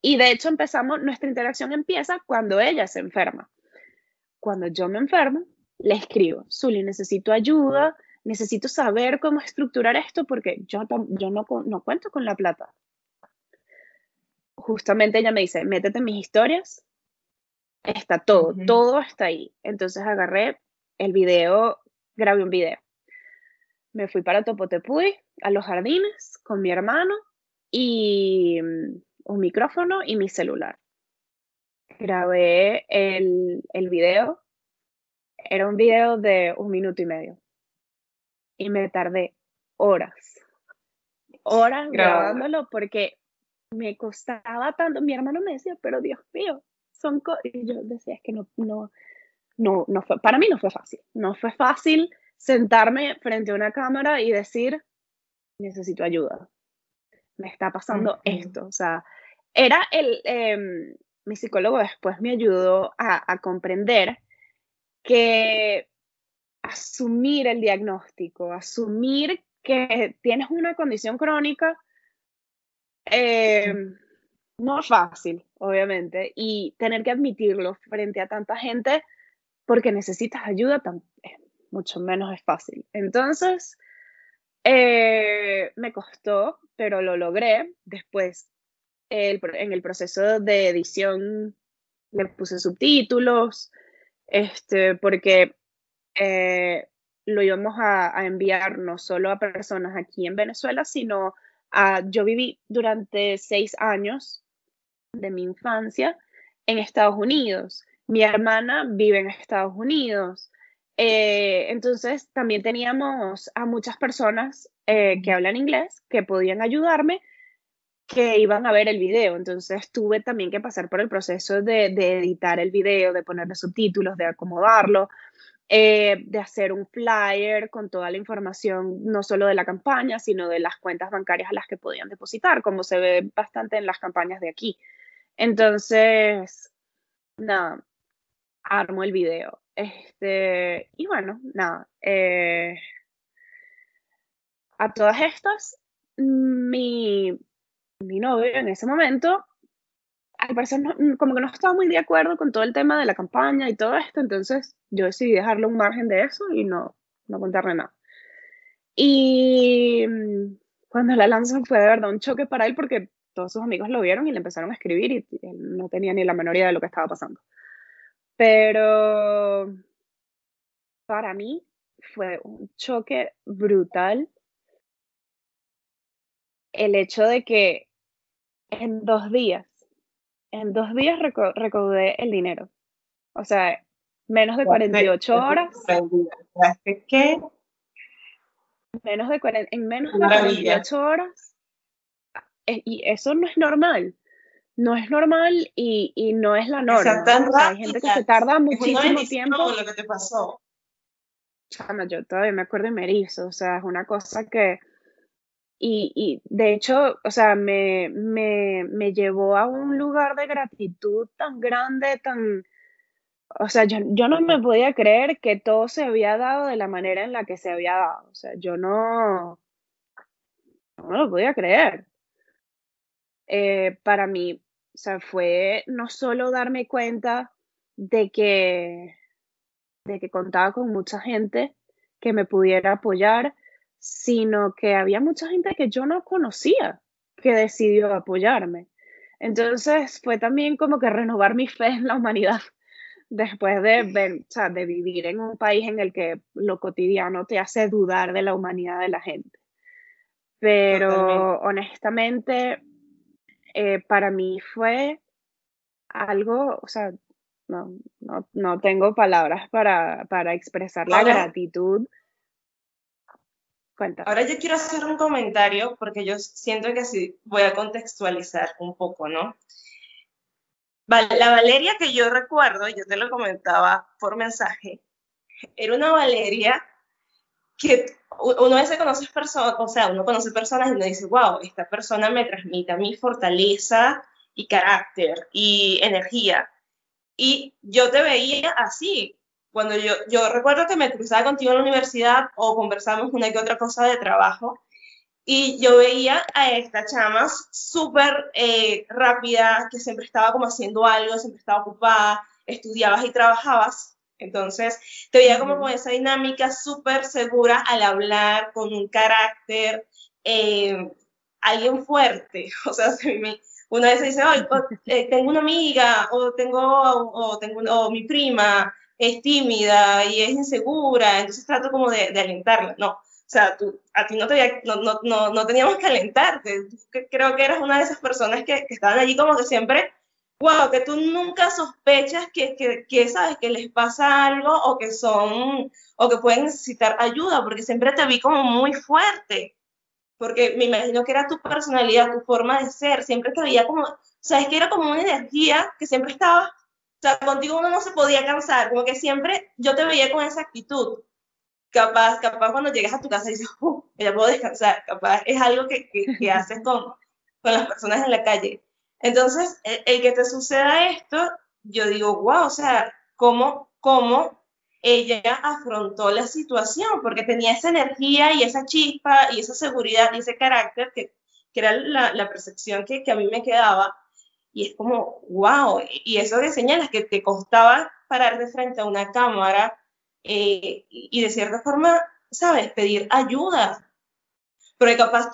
Y de hecho empezamos, nuestra interacción empieza cuando ella se enferma. Cuando yo me enfermo, le escribo, Zuli, necesito ayuda, necesito saber cómo estructurar esto porque yo, yo no, no cuento con la plata. Justamente ella me dice, métete en mis historias, está todo, todo está ahí. Entonces agarré el video, grabé un video. Me fui para Topotepuy, a los jardines, con mi hermano y mm, un micrófono y mi celular. Grabé el, el video, era un video de un minuto y medio y me tardé horas, horas grabándolo porque me costaba tanto. Mi hermano me decía, pero Dios mío, son cosas. Y yo decía, es que no, no, no, no fue, para mí no fue fácil. No fue fácil sentarme frente a una cámara y decir, necesito ayuda. Me está pasando esto. O sea, era el, em, mi psicólogo después me ayudó a, a comprender que asumir el diagnóstico, asumir que tienes una condición crónica, eh, no es fácil, obviamente, y tener que admitirlo frente a tanta gente porque necesitas ayuda, mucho menos es fácil. Entonces, eh, me costó, pero lo logré. Después, en el proceso de edición, le puse subtítulos, este, porque eh, lo íbamos a, enviar no solo a personas aquí en Venezuela, sino a, yo viví durante seis años de mi infancia en Estados Unidos. Mi hermana vive en Estados Unidos. Eh, entonces también teníamos a muchas personas eh, que hablan inglés que podían ayudarme, que iban a ver el video. Entonces tuve también que pasar por el proceso de, de editar el video, de ponerle subtítulos, de acomodarlo. Eh, de hacer un flyer con toda la información, no solo de la campaña, sino de las cuentas bancarias a las que podían depositar, como se ve bastante en las campañas de aquí. Entonces, nada, armo el video. Este, y bueno, nada. Eh, a todas estas, mi, mi novio en ese momento, al parecer como que no estaba muy de acuerdo con todo el tema de la campaña y todo esto, entonces yo decidí dejarle un margen de eso y no, no contarle nada. Y mm, cuando la lanzan fue de verdad un choque para él porque todos sus amigos lo vieron y le empezaron a escribir y él no tenía ni la menor idea de lo que estaba pasando. Pero para mí fue un choque brutal el hecho de que en dos días, en dos días recaudé el dinero. O sea, menos de 48 horas. ¿Qué? Menos de en menos de 48 horas. Eh, y eso no es normal. No es normal y, y no es la norma. hay gente que se tarda muchísimo tiempo. lo que te pasó. Chama, yo todavía me acuerdo de Merizo, o sea, es una cosa que... Y, y de hecho, o sea, me, me, me llevó a un lugar de gratitud tan grande, tan, o sea, yo, yo, no me podía creer que todo se había dado de la manera en la que se había dado. O sea, yo no, no me lo podía creer. Eh, para mí, o sea, fue no solo darme cuenta de que, de que contaba con mucha gente que me pudiera apoyar, sino que había mucha gente que yo no conocía que decidió apoyarme. Entonces fue también como que renovar mi fe en la humanidad después de, ver, de vivir en un país en el que lo cotidiano te hace dudar de la humanidad de la gente. Pero honestamente, eh, para mí fue algo, o sea, no, no, no tengo palabras para, para expresar la gratitud. Ahora yo quiero hacer un comentario porque yo siento que sí voy a contextualizar un poco, ¿no? La Valeria que yo recuerdo, yo te lo comentaba por mensaje, era una Valeria que uno a veces conoce personas, o sea, uno conoce personas y uno dice, wow, esta persona me transmite a mí fortaleza y carácter y energía. Y yo te veía así. Cuando yo, yo recuerdo que me cruzaba contigo en la universidad o conversamos una que otra cosa de trabajo y yo veía a esta chama súper eh, rápida, que siempre estaba como haciendo algo, siempre estaba ocupada, estudiabas y trabajabas. Entonces, te veía como con esa dinámica súper segura al hablar, con un carácter, eh, alguien fuerte. O sea, una vez dice, eh, tengo una amiga, o tengo, o, tengo o mi prima es tímida y es insegura, entonces trato como de, de alentarla. No, o sea, tú, a ti no, te, no, no, no, no teníamos que alentarte. Creo que eras una de esas personas que, que, estaban allí como que siempre, wow, que tú nunca sospechas que, que, que, sabes, que les pasa algo o que son, o que pueden necesitar ayuda, porque siempre te vi como muy fuerte. Porque me imagino que era tu personalidad, tu forma de ser, siempre te veía como, o sea, es que era como una energía que siempre estaba, o sea, contigo uno no se podía cansar, como que siempre yo te veía con esa actitud capaz, capaz cuando llegas a tu casa dices, uh, ya puedo descansar, capaz es algo que, que, haces con, con, las personas en la calle. Entonces, el, que te suceda esto, yo digo, wow, o sea, ¿cómo, cómo ella afrontó la situación? Porque tenía esa energía y esa chispa y esa seguridad y ese carácter que, que era la, percepción que, que, a mí me quedaba. Y es como, wow, y eso que señalas, que te costaba parar de frente a una cámara, eh, y de cierta forma, ¿sabes? Pedir ayuda. Porque capaz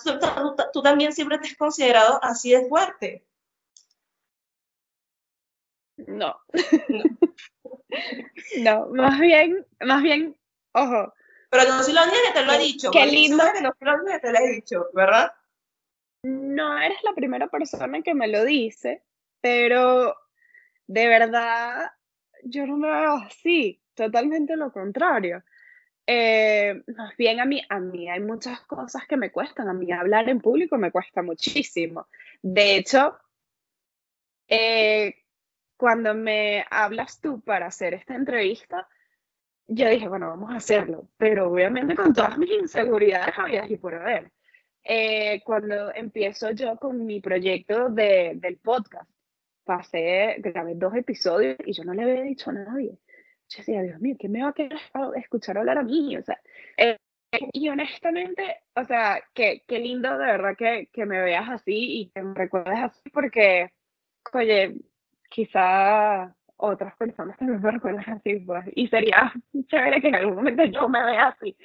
tú, también siempre te has considerado así de fuerte. No. No, más bien, más bien, ojo. Pero no soy la única que te lo ha dicho. Qué lindo. Que no soy la única que te lo he dicho, ¿verdad? No eres la primera persona que me lo dice, pero de verdad yo no me veo así totalmente lo contrario. Eh, más bien a mí, a mí hay muchas cosas que me cuestan, a mí hablar en público me cuesta muchísimo. De hecho, eh, cuando me hablas tú para hacer esta entrevista, yo dije, bueno, vamos a hacerlo, pero obviamente con todas mis inseguridades había y por haber. Eh, cuando empiezo yo con mi proyecto de, del podcast, pasé, grabé dos episodios y yo no le había dicho a nadie. Yo decía, Dios mío, ¿quién me va a querer escuchar hablar a mí? O sea, eh, y honestamente, o sea, qué, qué lindo de verdad que, que, me veas así y que me recuerdes así porque, oye, quizá otras personas también me recuerdan así, pues, y sería chévere que en algún momento yo me vea así,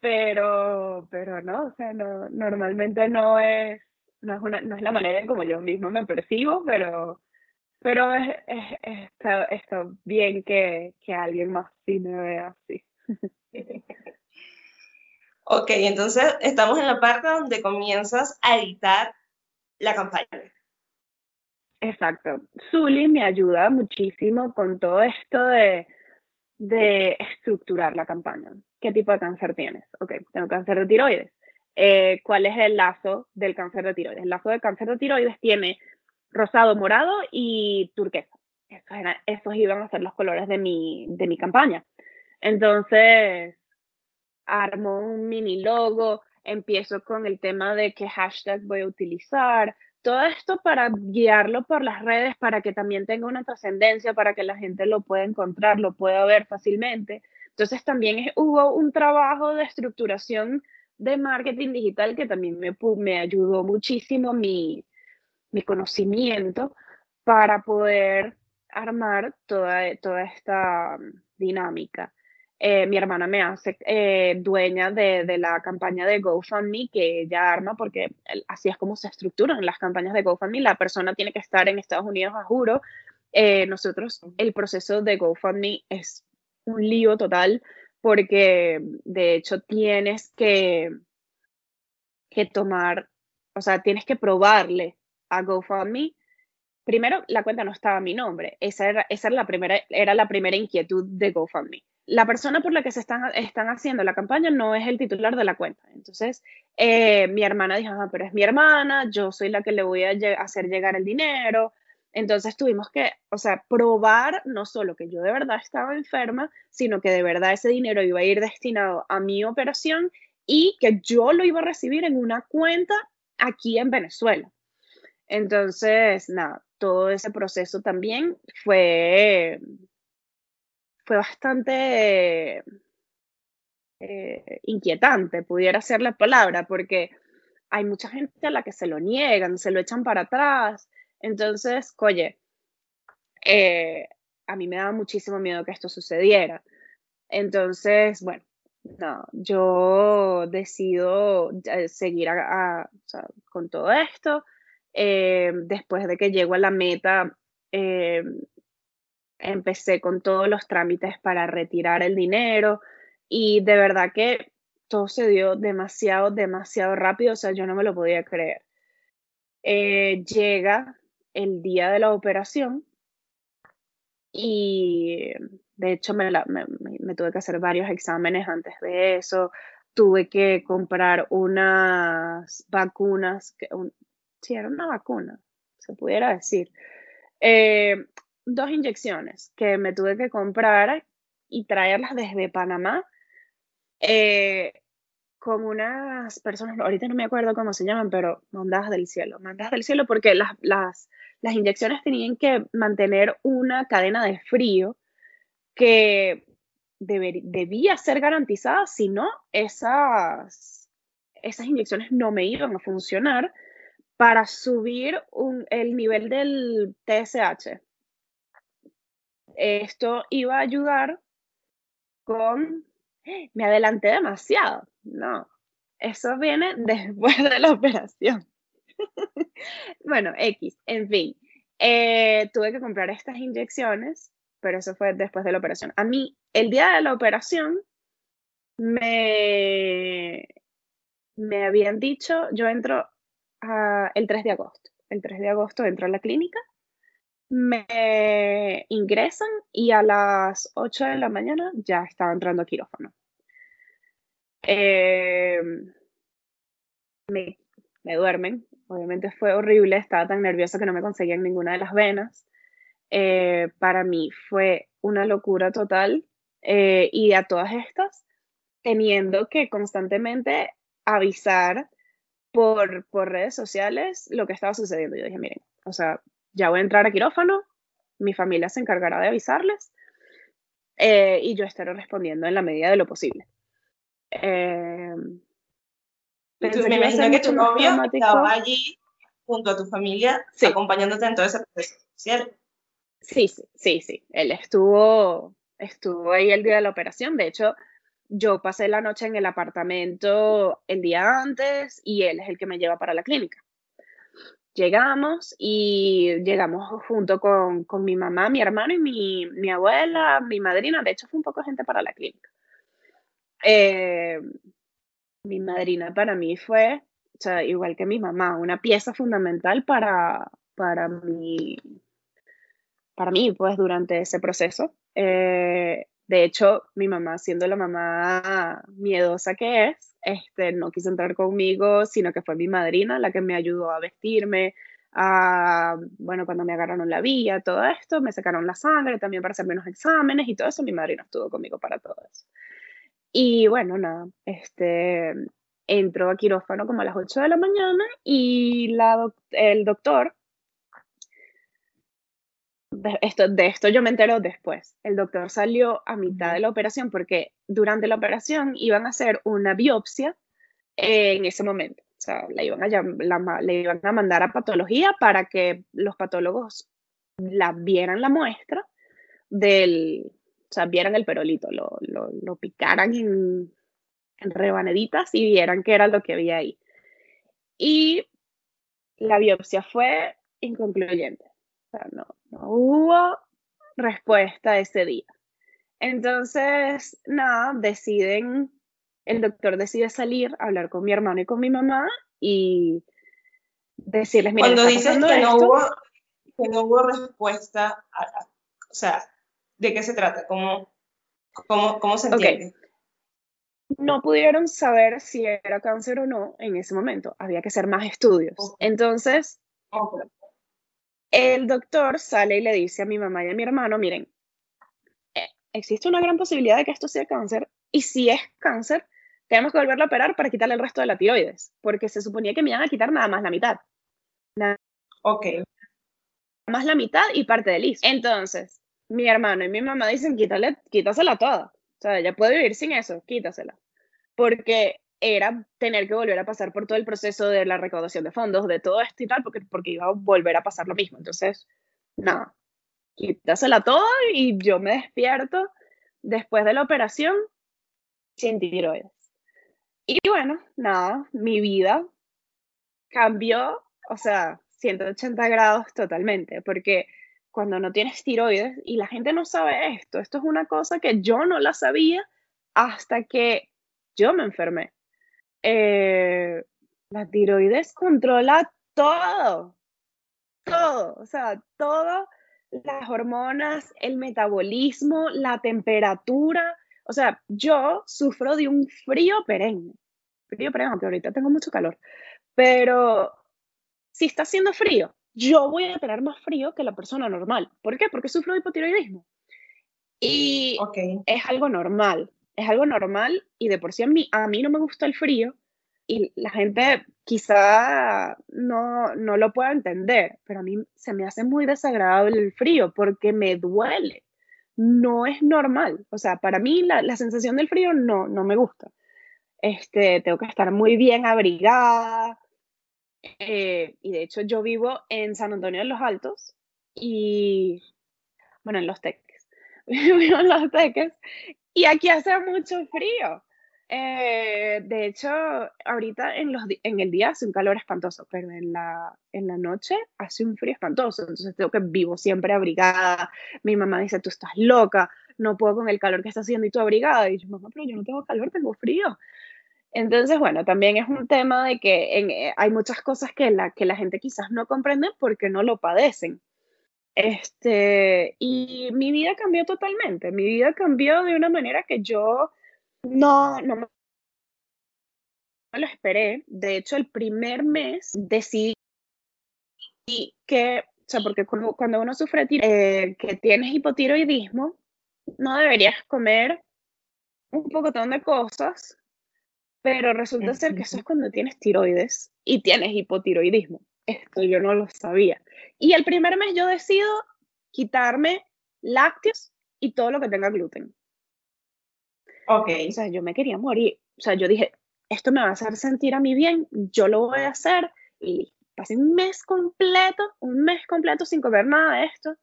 pero, pero no, o sea, no, normalmente no es, no es, una, no es la manera en como yo mismo me percibo, pero, pero es, es, está, está bien que, que alguien más sí me vea así. Ok, entonces estamos en la parte donde comienzas a editar la campaña. Exacto. Zully me ayuda muchísimo con todo esto de, de estructurar la campaña. ¿Qué tipo de cáncer tienes? Ok, tengo cáncer de tiroides. Eh, ¿Cuál es el lazo del cáncer de tiroides? El lazo del cáncer de tiroides tiene rosado, morado y turquesa. Esos, iban a ser los colores de mi, de mi campaña. Entonces, armo un mini logo, empiezo con el tema de qué hashtag voy a utilizar, todo esto para guiarlo por las redes, para que también tenga una trascendencia, para que la gente lo pueda encontrar, lo pueda ver fácilmente. Entonces también hubo un trabajo de estructuración de marketing digital que también me, me ayudó muchísimo mi, mi conocimiento para poder armar toda, toda esta dinámica. Eh, mi hermana me hace eh, dueña de, de, la campaña de GoFundMe que ella arma, porque así es como se estructuran las campañas de GoFundMe. La persona tiene que estar en Estados Unidos a juro. Eh, nosotros, el proceso de GoFundMe es un lío total, porque de hecho tienes que, que tomar, o sea, tienes que probarle a GoFundMe primero la cuenta no estaba a mi nombre. Esa era, esa era, la, primera, era la primera inquietud de GoFundMe la persona por la que se están, están haciendo la campaña no es el titular de la cuenta. Entonces, eh, mi hermana dijo, ah, pero es mi hermana, yo soy la que le voy a hacer llegar el dinero. Entonces tuvimos que, o sea, probar no solo que yo de verdad estaba enferma, sino que de verdad ese dinero iba a ir destinado a mi operación y que yo lo iba a recibir en una cuenta aquí en Venezuela. Entonces, nada, todo ese proceso también fue fue bastante eh, inquietante, pudiera ser la palabra, porque hay mucha gente a la que se lo niegan, se lo echan para atrás. Entonces, oye, eh, a mí me daba muchísimo miedo que esto sucediera. Entonces, bueno, no, yo decido eh, seguir con todo esto. después de que llego a la meta, empecé con todos los trámites para retirar el dinero y de verdad que todo se dio demasiado, demasiado rápido, o sea, yo no me lo podía creer. Eh, llega el día de la operación y de hecho me, tuve que hacer varios exámenes antes de eso, tuve que comprar unas vacunas, que, sí, era una vacuna, se pudiera decir. Eh, dos inyecciones que me tuve que comprar y traerlas desde Panamá eh, con unas personas, ahorita no me acuerdo cómo se llaman, pero mandadas del cielo, mandadas del cielo porque las, las, las inyecciones tenían que mantener una cadena de frío que debía ser garantizada, si no, esas, esas inyecciones no me iban a funcionar para subir el nivel del TSH, esto iba a ayudar con... Me adelanté demasiado. No, eso viene después de la operación. bueno, X, en fin. Eh, tuve que comprar estas inyecciones, pero eso fue después de la operación. A mí, el día de la operación, me, me habían dicho, yo entro el 3 de agosto. El 3 de agosto entro a la clínica me ingresan y a las 8 de la mañana ya estaba entrando a quirófano. Eh, me, duermen, obviamente fue horrible, estaba tan nerviosa que no me conseguían ninguna de las venas. Eh, para mí fue una locura total eh, y a todas estas teniendo que constantemente avisar por, por redes sociales lo que estaba sucediendo. Yo dije, miren, o sea, ya voy a entrar a quirófano, mi familia se encargará de avisarles eh, y yo estaré respondiendo en la medida de lo posible. Eh, me imagino que tu novio estaba allí junto a tu familia acompañándote en todo ese proceso, ¿cierto? Sí, sí, sí, sí. Él estuvo, estuvo ahí el día de la operación. De hecho, yo pasé la noche en el apartamento el día antes y él es el que me lleva para la clínica. Llegamos y llegamos junto con, mi mamá, mi hermano y mi, abuela, mi madrina. De hecho, fue un poco gente para la clínica. Eh, mi madrina para mí fue, igual que mi mamá, una pieza fundamental para, para, mi, para mí, pues, durante ese proceso. Eh, de hecho, mi mamá, siendo la mamá miedosa que es, este, no quiso entrar conmigo, sino que fue mi madrina la que me ayudó a vestirme, a, bueno, cuando me agarraron la vía, todo esto, me sacaron la sangre también para hacerme unos exámenes y todo eso, mi madrina estuvo conmigo para todo eso. Y bueno, nada, este, entró a quirófano como a las 8 de la mañana y el doctor de esto, de esto yo me entero después. El doctor salió a mitad de la operación porque durante la operación iban a hacer una biopsia en ese momento. O sea, la iban, a, la, le iban a mandar a patología para que los patólogos la vieran la muestra del, o sea, vieran el perolito, lo, lo, lo picaran en, en rebaneditas y vieran qué era lo que había ahí. Y la biopsia fue inconcluyente no, hubo respuesta ese día. Entonces, nada, deciden, el doctor decide salir, hablar con mi hermano y con mi mamá y decirles, mira, cuando dices que no, hubo, que no hubo respuesta, o sea, ¿de qué se trata? ¿Cómo, cómo, cómo se entiende? No pudieron saber si era cáncer o no en ese momento, había que hacer más estudios. Entonces, el doctor sale y le dice a mi mamá y a mi hermano, miren, eh, existe una gran posibilidad de que esto sea cáncer y si es cáncer, tenemos que volverlo a operar para quitarle el resto de la tiroides, porque se suponía que me iban a quitar nada más la mitad. Nada ok. Más la mitad y parte del IS. Entonces, mi hermano y mi mamá dicen, quítale, quítasela toda. O sea, ella puede vivir sin eso, quítasela. Porque era tener que volver a pasar por todo el proceso de la recaudación de fondos, de todo esto y tal, porque, porque iba a volver a pasar lo mismo. Entonces, nada, quítasela toda y yo me despierto después de la operación sin tiroides. Y bueno, nada, mi vida cambió, o sea, 180 grados totalmente, porque cuando no tienes tiroides, y la gente no sabe esto, esto es una cosa que yo no la sabía hasta que yo me enfermé. Eh, la tiroides controla todo, todo, o sea, todo, las hormonas, el metabolismo, la temperatura. O sea, yo sufro de un frío perenne. Frío perenne, aunque ahorita tengo mucho calor. Pero si está haciendo frío, yo voy a tener más frío que la persona normal. ¿Por qué? Porque sufro de hipotiroidismo. Y es algo normal es algo normal y de por sí a mí, a mí no me gusta el frío y la gente quizá no, no lo pueda entender, pero a mí se me hace muy desagradable el frío porque me duele. No es normal. O sea, para mí la, la sensación del frío no, no me gusta. Este, tengo que estar muy bien abrigada. Eh, y de hecho yo vivo en San Antonio de los Altos y, bueno, en Los Teques. vivo en Los Teques y aquí hace mucho frío. Eh, de hecho, ahorita en, los, en el día hace un calor espantoso, pero en la, en la noche hace un frío espantoso. Entonces tengo que vivo siempre abrigada. Mi mamá dice, tú estás loca, no puedo con el calor que está haciendo y tú abrigada. Y yo, mamá, pero yo no tengo calor, tengo frío. Entonces, bueno, también es un tema de que eh, hay muchas cosas que la, que la gente quizás no comprende porque no lo padecen. Este, y mi vida cambió totalmente. Mi vida cambió de una manera que yo no, no me lo esperé. De hecho, el primer mes decidí que, o sea, porque cuando, cuando uno sufre eh, que tienes hipotiroidismo, no deberías comer un pocotón de cosas, pero resulta ser que eso es cuando tienes tiroides y tienes hipotiroidismo. Esto yo no lo sabía. Y el primer mes yo decido quitarme lácteos y todo lo que tenga gluten. Ok. O sea, yo me quería morir. O sea, yo dije, esto me va a hacer sentir a mí bien, yo lo voy a hacer. Y pasé un mes completo, un mes completo sin comer nada de esto.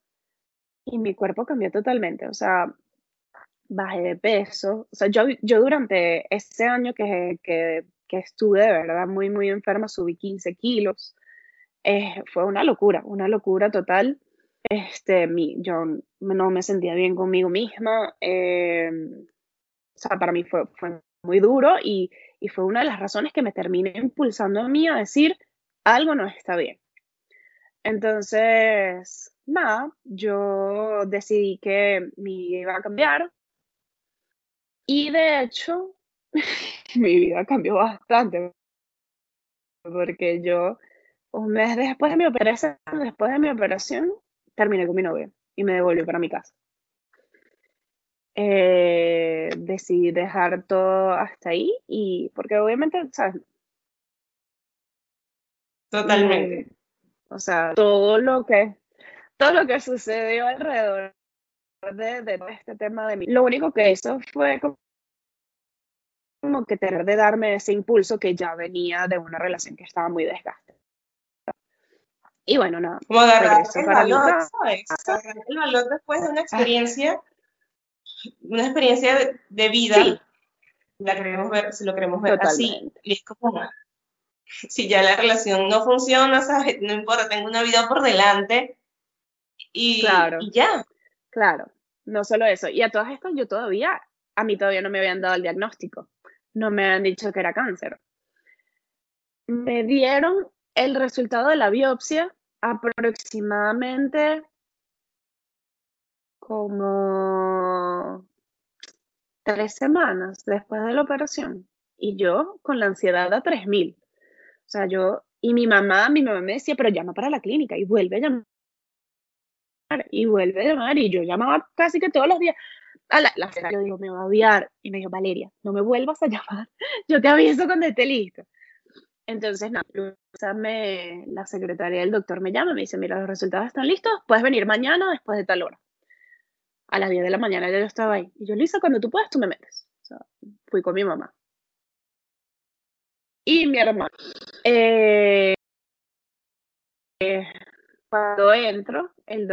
Y mi cuerpo cambió totalmente. O sea, bajé de peso. O sea, yo, yo durante ese año que, que, que estuve de verdad muy, muy enferma, subí 15 kilos. Eh, fue una locura, una locura total. Este, mi, yo no me sentía bien conmigo misma. Eh, o sea, para mí fue, fue muy duro y, y fue una de las razones que me terminé impulsando a mí a decir, algo no está bien. Entonces, nada, yo decidí que mi vida iba a cambiar y de hecho, mi vida cambió bastante porque yo, un mes después de mi operación, después de mi operación, terminé con mi novio y me devolví para mi casa. Eh, decidí dejar todo hasta ahí y porque obviamente, ¿sabes? Totalmente. o sea, todo lo que, todo lo que sucedió alrededor de, de este tema de mí, lo único que hizo fue como, como que tener de darme ese impulso que ya venía de una relación que estaba muy desgastada. Y bueno, nada. Como agarrar el valor, ¿sabes? Agarrar el valor después de una experiencia, una experiencia de, de vida. Sí. La queremos ver, si lo queremos ver así. Totalmente. Y es como, si ya la relación no funciona, ¿sabes? No importa, tengo una vida por delante. Y, Claro. y ya. Claro, no solo eso. Y a todas estas yo todavía, a mí todavía no me habían dado el diagnóstico. No me habían dicho que era cáncer. Me dieron el resultado de la biopsia aproximadamente como tres semanas después de la operación. Y yo con la ansiedad a 3000. O sea, yo, y mi mamá, mi mamá me decía, pero llama para la clínica y vuelve a llamar y vuelve a llamar y yo llamaba casi que todos los días a la, la yo digo me va a odiar y me dijo Valeria no me vuelvas a llamar yo te aviso cuando esté listo entonces nada me- la secretaria del doctor me llama me dice mira los resultados están listos puedes venir mañana después de tal hora a las 10 de la mañana ya yo estaba ahí. Y yo Lisa cuando tú puedas tú me metes o sea, fui con mi mamá. Y mi hermano. Eh, eh, cuando entro el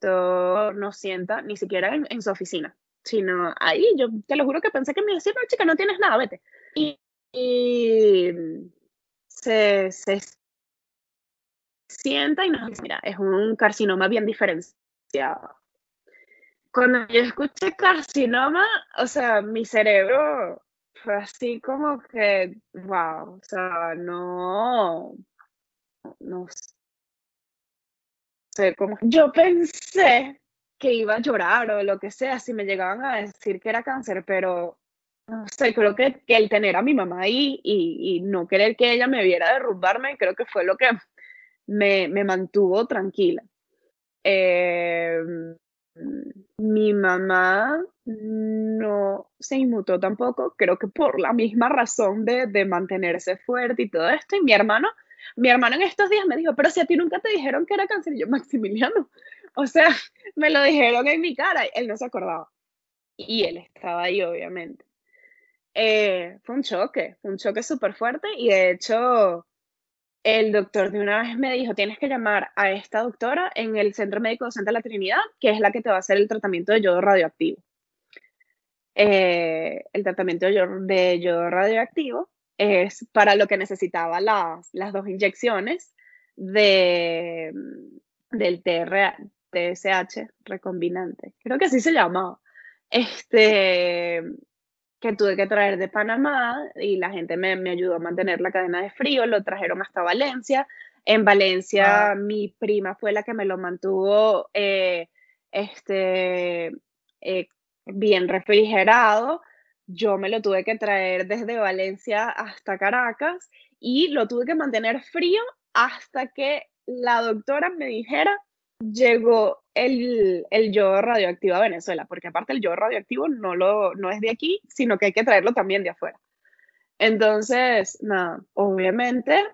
doctor no sienta ni siquiera en, en su oficina, sino ahí. Yo te lo juro que pensé que me iba a decir, no, chica, no tienes nada, vete. Y, y se, se sienta y nos dice, mira, es un carcinoma bien diferenciado. Cuando yo escuché carcinoma, o sea, mi cerebro fue así como que, wow, o sea, no, no sé cómo. Yo pensé que iba a llorar o lo que sea si me llegaban a decir que era cáncer, pero no sé, creo que, que el tener a mi mamá ahí y, y no querer que ella me viera derrumbarme, creo que fue lo que me, me mantuvo tranquila. Eh, mi mamá no se inmutó tampoco, creo que por la misma razón de, de mantenerse fuerte y todo esto. Y mi hermano, mi hermano en estos días me dijo, pero si a ti nunca te dijeron que era cáncer, yo, Maximiliano, o sea, me lo dijeron en mi cara, él no se acordaba. Y él estaba ahí, obviamente. Eh, fue un choque, fue un choque súper fuerte y de hecho el doctor de una vez me dijo, tienes que llamar a esta doctora en el Centro Médico de Santa La Trinidad, que es la que te va a hacer el tratamiento de yodo radioactivo. Eh, el tratamiento de yodo, de radioactivo es para lo que necesitaba las, las dos inyecciones de, del TSH recombinante. Creo que así se llamaba. Este, que tuve que traer de Panamá y la gente me, me ayudó a mantener la cadena de frío, lo trajeron hasta Valencia. En Valencia mi prima fue la que me lo mantuvo eh, este, eh, bien refrigerado. Yo me lo tuve que traer desde Valencia hasta Caracas y lo tuve que mantener frío hasta que la doctora me dijera llegó el, el yodo radioactivo a Venezuela, porque aparte el yodo radioactivo no, lo, no es de aquí, sino que hay que traerlo también de afuera. Entonces, nada, obviamente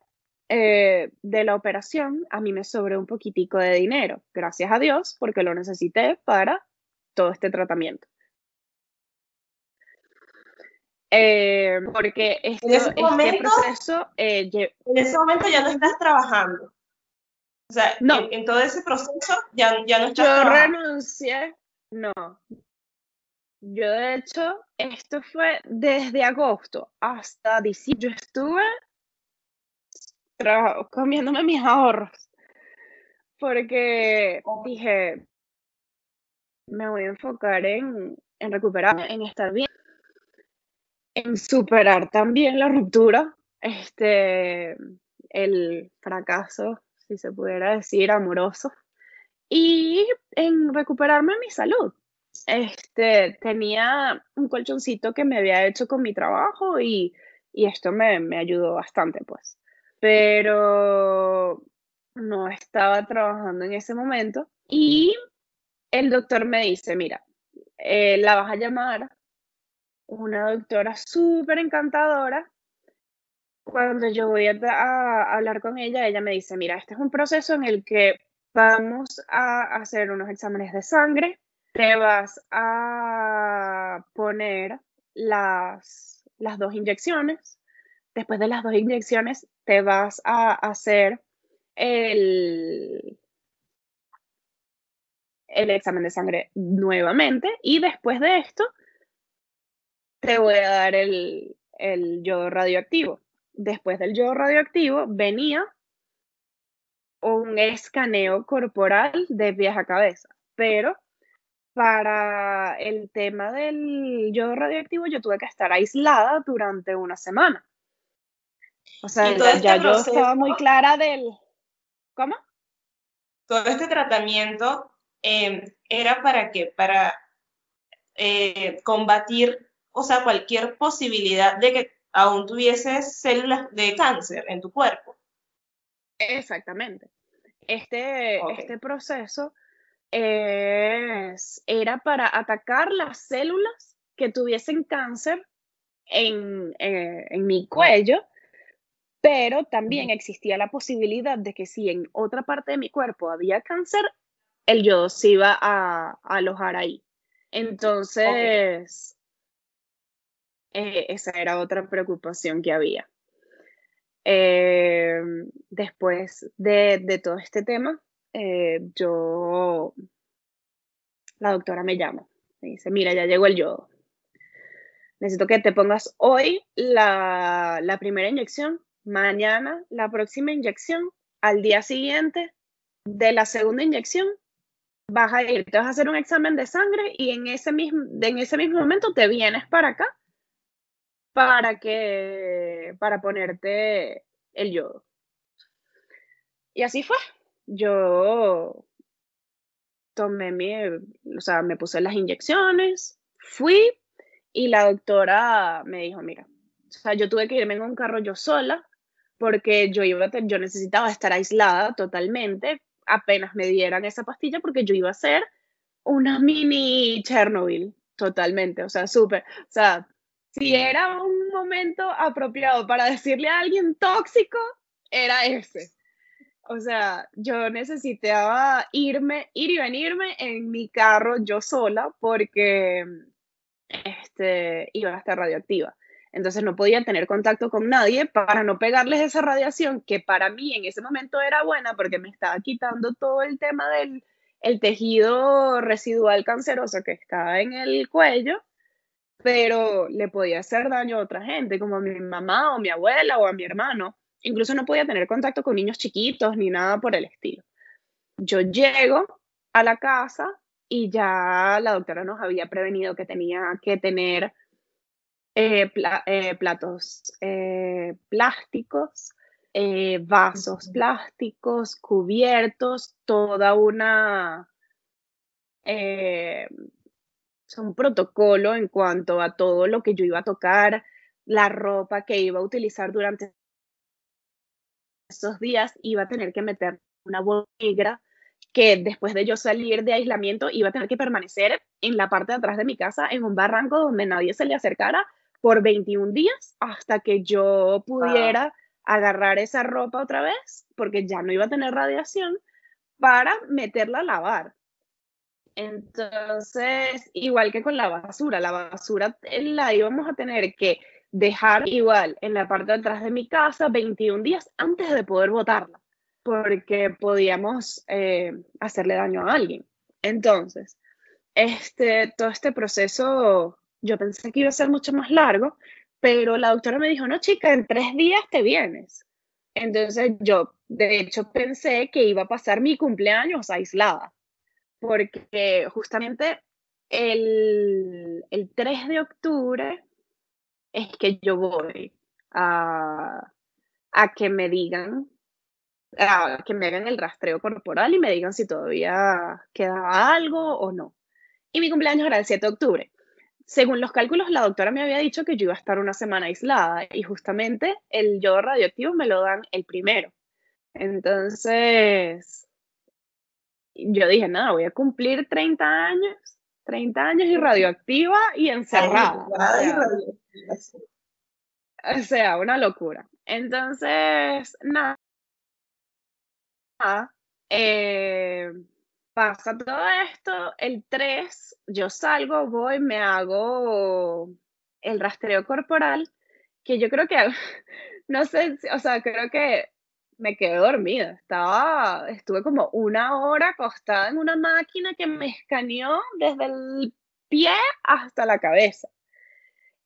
eh, de la operación, a mí me sobró un poquitico de dinero, gracias a Dios, porque lo necesité para todo este tratamiento. Eh, porque este, en ese este momento, proceso... eh, En ese momento ya no estás trabajando. O sea, No. en, en todo ese proceso ya, ya no estás yo trabajando. renuncié, no. Yo de hecho, esto fue desde agosto hasta diciembre. Yo estuve comiéndome mis ahorros porque dije, me voy a enfocar en, en recuperarme, en estar bien, en superar también la ruptura, este, el fracaso, si se pudiera decir, amoroso, y en recuperarme mi salud. Este, tenía un colchoncito que me había hecho con mi trabajo y, y esto me, me ayudó bastante, pues. Pero no estaba trabajando en ese momento y el doctor me dice, mira, eh, la vas a llamar una doctora súper encantadora. Cuando yo voy a, hablar con ella, ella me dice, mira, este es un proceso en el que vamos a hacer unos exámenes de sangre, te vas a poner las, las dos inyecciones, después de las dos inyecciones te vas a hacer el, el examen de sangre nuevamente y después de esto te voy a dar el, el yodo radioactivo. Después del yodo radioactivo venía un escaneo corporal de pies a cabeza, pero para el tema del yodo radioactivo yo tuve que estar aislada durante una semana. O sea, ya, este yo estaba muy proceso- clara del... ¿Cómo? Todo este tratamiento eh, era para qué? Para eh, combatir, o sea, cualquier posibilidad de que aún tuvieses células de cáncer en tu cuerpo. Exactamente. Este, este proceso es, era para atacar las células que tuviesen cáncer en, eh, en mi cuello, pero también existía la posibilidad de que si en otra parte de mi cuerpo había cáncer, el yodo se iba a, a alojar ahí. Entonces, eh, esa era otra preocupación que había. Eh, después de, de todo este tema, eh, yo, la doctora me llama, me dice, mira, ya llegó el yodo. Necesito que te pongas hoy la, la primera inyección, mañana la próxima inyección, al día siguiente de la segunda inyección vas a ir, te vas a hacer un examen de sangre y en ese mismo, en ese mismo momento te vienes para acá para que para ponerte el yodo. Y así fue. Yo tomé mi, o sea, me puse las inyecciones, fui y la doctora me dijo, mira, o sea, yo tuve que irme en un carro yo sola porque yo iba a yo necesitaba estar aislada totalmente apenas me dieran esa pastilla porque yo iba a ser una mini Chernobyl totalmente, o sea, súper, o sea, si era un momento apropiado para decirle a alguien tóxico, era ese. O sea, yo necesitaba irme, ir y venirme en mi carro yo sola porque este, iba a estar radioactiva. Entonces no podía tener contacto con nadie para no pegarles esa radiación que para mí en ese momento era buena porque me estaba quitando todo el tema del el tejido residual canceroso que estaba en el cuello, pero le podía hacer daño a otra gente, como a mi mamá o mi abuela o a mi hermano. Incluso no podía tener contacto con niños chiquitos ni nada por el estilo. Yo llego a la casa y ya la doctora nos había prevenido que tenía que tener eh, pla- eh, platos eh, plásticos, vasos plásticos, cubiertos, toda una... o sea, un protocolo en cuanto a todo lo que yo iba a tocar, la ropa que iba a utilizar durante esos días, iba a tener que meter una bolsa negra que después de yo salir de aislamiento iba a tener que permanecer en la parte de atrás de mi casa, en un barranco donde nadie se le acercara por 21 días hasta que yo pudiera agarrar esa ropa otra vez, porque ya no iba a tener radiación, para meterla a lavar. Entonces, igual que con la basura, la basura la íbamos a tener que dejar igual en la parte de atrás de mi casa 21 días antes de poder botarla, porque podíamos eh, hacerle daño a alguien. Entonces, este, todo este proceso yo pensé que iba a ser mucho más largo, pero la doctora me dijo, no chica, en tres días te vienes. Entonces yo, de hecho, pensé que iba a pasar mi cumpleaños aislada, porque justamente el, el 3 de octubre es que yo voy a, a que me digan, a que me hagan el rastreo corporal y me digan si todavía quedaba algo o no. Y mi cumpleaños era el 7 de octubre. Según los cálculos, la doctora me había dicho que yo iba a estar una semana aislada y justamente el yodo radioactivo me lo dan el primero. Entonces, yo dije, nada, voy a cumplir 30 años, 30 años y radioactiva y encerrada. O sea, una locura. Entonces, nada. Eh, pasa todo esto, el 3, yo salgo, voy, me hago el rastreo corporal, que yo creo que, no sé, o sea, creo que me quedé dormida. Estaba, estuve como una hora acostada en una máquina que me escaneó desde el pie hasta la cabeza.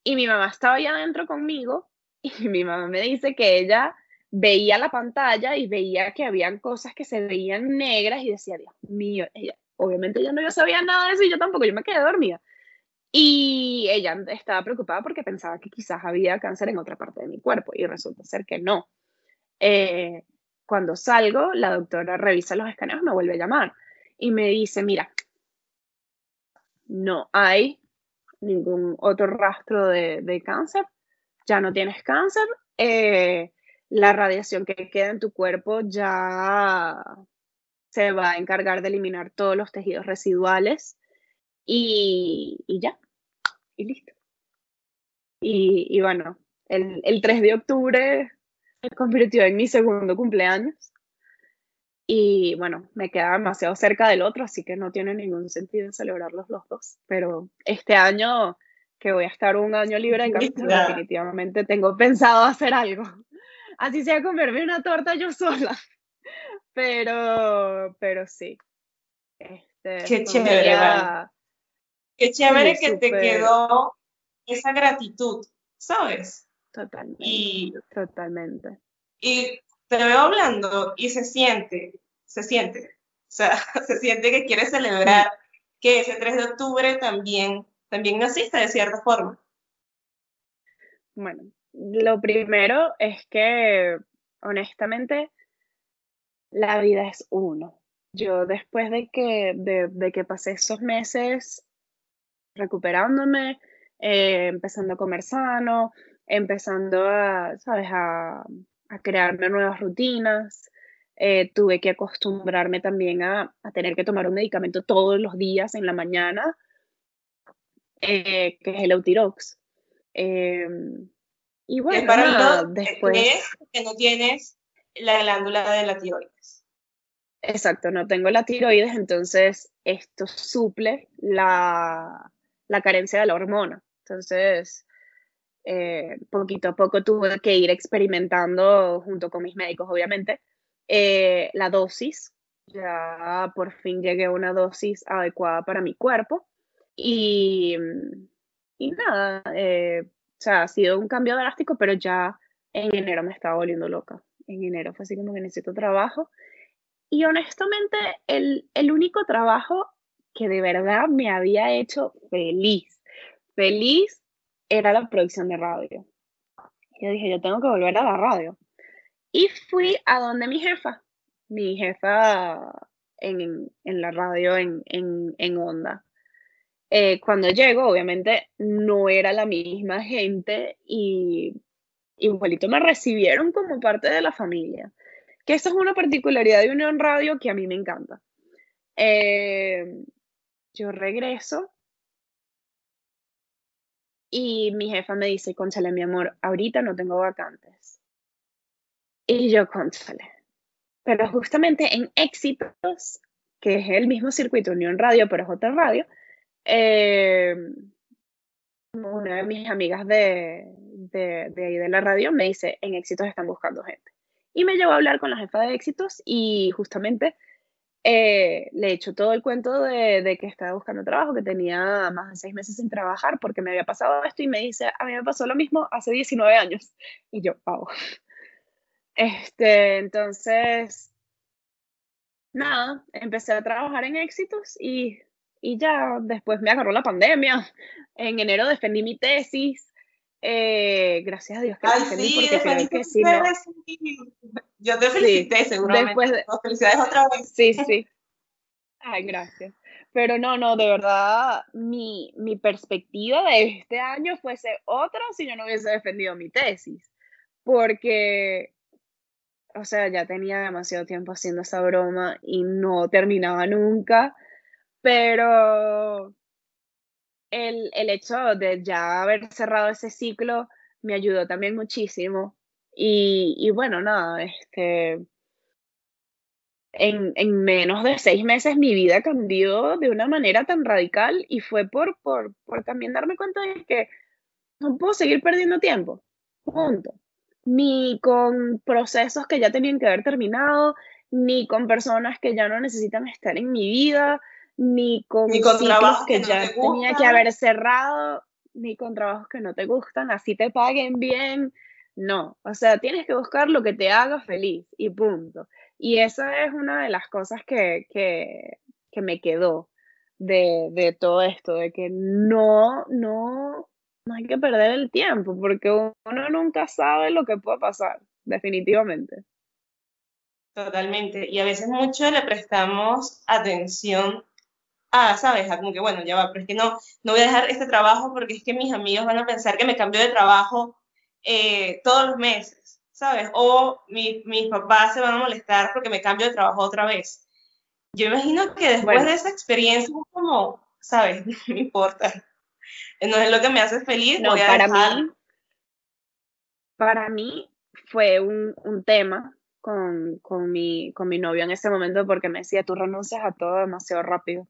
Y mi mamá estaba allá adentro conmigo y mi mamá me dice que ella veía la pantalla y veía que habían cosas que se veían negras y decía, Dios mío, ella, obviamente ella no yo sabía nada de eso y yo tampoco, yo me quedé dormida. Y ella estaba preocupada porque pensaba que quizás había cáncer en otra parte de mi cuerpo y resulta ser que no. Eh, cuando salgo, la doctora revisa los escaneos, me vuelve a llamar y me dice, mira, no hay ningún otro rastro de, cáncer, ya no tienes cáncer, eh, la radiación que queda en tu cuerpo ya se va a encargar de eliminar todos los tejidos residuales y, ya, y listo. Y, bueno, el, el 3 de octubre se convirtió en mi segundo cumpleaños. Y bueno, me queda demasiado cerca del otro, así que no tiene ningún sentido celebrarlos los dos. Pero este año, que voy a estar un año libre definitivamente tengo pensado hacer algo. Así sea comerme una torta yo sola. Pero, pero sí. Este, Qué chévere, Qué chévere que te quedó esa gratitud, ¿sabes? Totalmente. Y, totalmente. Y te veo hablando y se siente, se siente. O sea, se siente que quieres celebrar que ese 3 de octubre también, también naciste de cierta forma. Bueno, lo primero es que, honestamente, la vida es uno. Yo después de que, de, que pasé esos meses recuperándome, eh, empezando a comer sano, empezando a, ¿sabes? A, crearme nuevas rutinas. Eh, tuve que acostumbrarme también a, tener que tomar un medicamento todos los días en la mañana, eh, que es el Eutirox. Em, y bueno, para después... que no tienes la glándula de la tiroides. Exacto, no tengo la tiroides, entonces esto suple la, la carencia de la hormona. Entonces, eh, poquito a poco tuve que ir experimentando junto con mis médicos, obviamente, eh, la dosis. Ya por fin llegué a una dosis adecuada para mi cuerpo. Y, y nada, eh, o sea, ha sido un cambio drástico, pero ya en enero me estaba volviendo loca. En enero fue así como que necesito trabajo. Y honestamente, el, el único trabajo que de verdad me había hecho feliz, feliz era la producción de radio. Yo dije, yo tengo que volver a la radio. Y fui a donde mi jefa, mi jefa en, la radio en, en, Onda. Eh, cuando llego, obviamente no era la misma gente y igualito me recibieron como parte de la familia. Que esa es una particularidad de Unión Radio que a mí me encanta. Eh, yo regreso y mi jefa me dice, conchale, mi amor, ahorita no tengo vacantes. Y yo, conchale. Pero justamente en Éxitos, que es el mismo circuito Unión Radio, pero es otra radio, eh, una de mis amigas de, de, de, ahí de la radio me dice, en Éxitos están buscando gente. Y me llevó a hablar con la jefa de Éxitos y justamente eh, le he hecho todo el cuento de, de, que estaba buscando trabajo, que tenía más de seis meses sin trabajar porque me había pasado esto y me dice, a mí me pasó lo mismo hace 19 años. Y yo, wow. Este, entonces, nada, empecé a trabajar en éxitos y, y ya después me agarró la pandemia. En enero defendí mi tesis. Eh, gracias a Dios que Ay, defendí sí, porque creo que sí, no. Yo te felicité, Sí, seguramente. después de- felicidades otra vez. Sí, sí. Ay, gracias. Pero no, no, de verdad, mi, mi perspectiva de este año fuese otra si yo no hubiese defendido mi tesis. Porque, o sea, ya tenía demasiado tiempo haciendo esa broma y no terminaba nunca. Pero el, el hecho de ya haber cerrado ese ciclo me ayudó también muchísimo. Y, y bueno, nada, este en, en menos de seis meses mi vida cambió de una manera tan radical y fue por, por, por también darme cuenta de que no puedo seguir perdiendo tiempo. Punto. Ni con procesos que ya tenían que haber terminado, ni con personas que ya no necesitan estar en mi vida, ni con, Ni con trabajos que que no ya te tenía que haber cerrado, ni con trabajos que no te gustan, así te paguen bien. No, o sea, tienes que buscar lo que te haga feliz y punto. Y esa es una de las cosas que, que, que me quedó de, de todo esto, de que no, no, no hay que perder el tiempo, porque uno nunca sabe lo que puede pasar, definitivamente. Totalmente. Y a veces mucho le prestamos atención a, ¿sabes? Como que, bueno, ya va, pero es que no, no voy a dejar este trabajo porque es que mis amigos van a pensar que me cambio de trabajo eh, todos los meses, ¿sabes? O mi- mis papás se van a molestar porque me cambio de trabajo otra vez. Yo imagino que después Bueno. de esa experiencia como, ¿sabes? No me importa. No es lo que me hace feliz, No, voy a para dejar. mí, para mí fue un, un tema con, con mi, con mi novio en ese momento porque me decía, tú renuncias a todo demasiado rápido.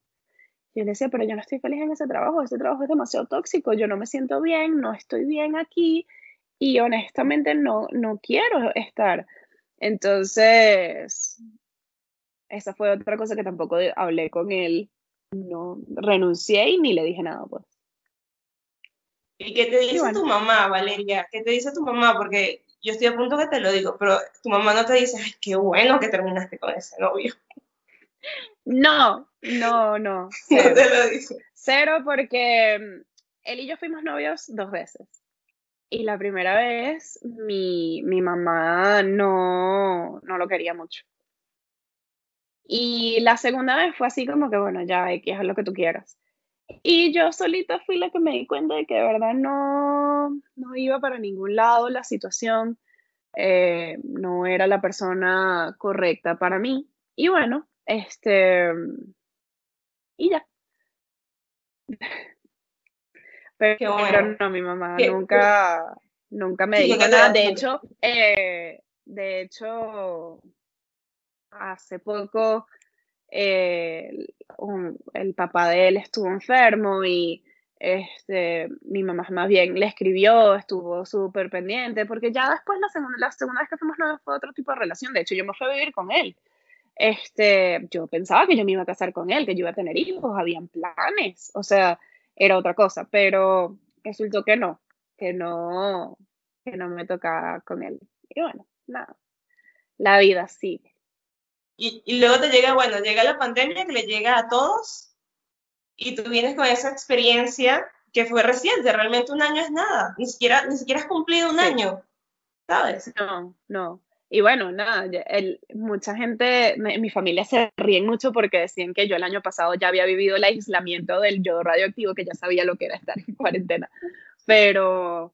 Y yo le decía, pero yo no estoy feliz en ese trabajo, ese trabajo es demasiado tóxico, yo no me siento bien, no estoy bien aquí y honestamente no, no quiero estar. Entonces, esa fue otra cosa que tampoco hablé con él, no renuncié y ni le dije nada, pues. ¿Y qué te dice bueno. tu mamá, Valeria? ¿Qué te dice tu mamá? Porque yo estoy a punto que te lo digo, pero tu mamá no te dice, ay, qué bueno que terminaste con ese novio. No, no, no, No cero. te lo dice. Cero porque mm, él y yo fuimos novios dos veces. Y la primera vez mi, mi mamá no, no lo quería mucho. Y la segunda vez fue así como que, bueno, ya, que haz lo que tú quieras. Y yo solita fui la que me di cuenta de que de verdad no, no iba para ningún lado la situación, eh, no era la persona correcta para mí. Y bueno, este, y ya. Pero, Qué pero bueno. no, mi mamá Qué- nunca, nunca me dijo nada. De hecho, eh, de hecho, hace poco eh, el- un- el papá de él estuvo enfermo y este, mi mamá más bien le escribió, estuvo súper pendiente, porque ya después la segunda, la segunda vez que fuimos novios fue otro tipo de relación. De hecho, yo me fui a vivir con él. Este, yo pensaba que yo me iba a casar con él, que yo iba a tener hijos, habían planes, o sea, era otra cosa, pero resultó que no, que no, que no me tocaba con él. Y bueno, nada, la vida sigue. Y, y luego te llega, bueno, llega la pandemia que le llega a todos y tú vienes con esa experiencia que fue reciente, realmente un año es nada, ni siquiera, ni siquiera has cumplido un Sí. año, ¿sabes? No, no. Y bueno, nada, mucha gente, mi familia se ríen mucho porque decían que yo el año pasado ya había vivido el aislamiento del yodo radioactivo, que ya sabía lo que era estar en cuarentena. Pero,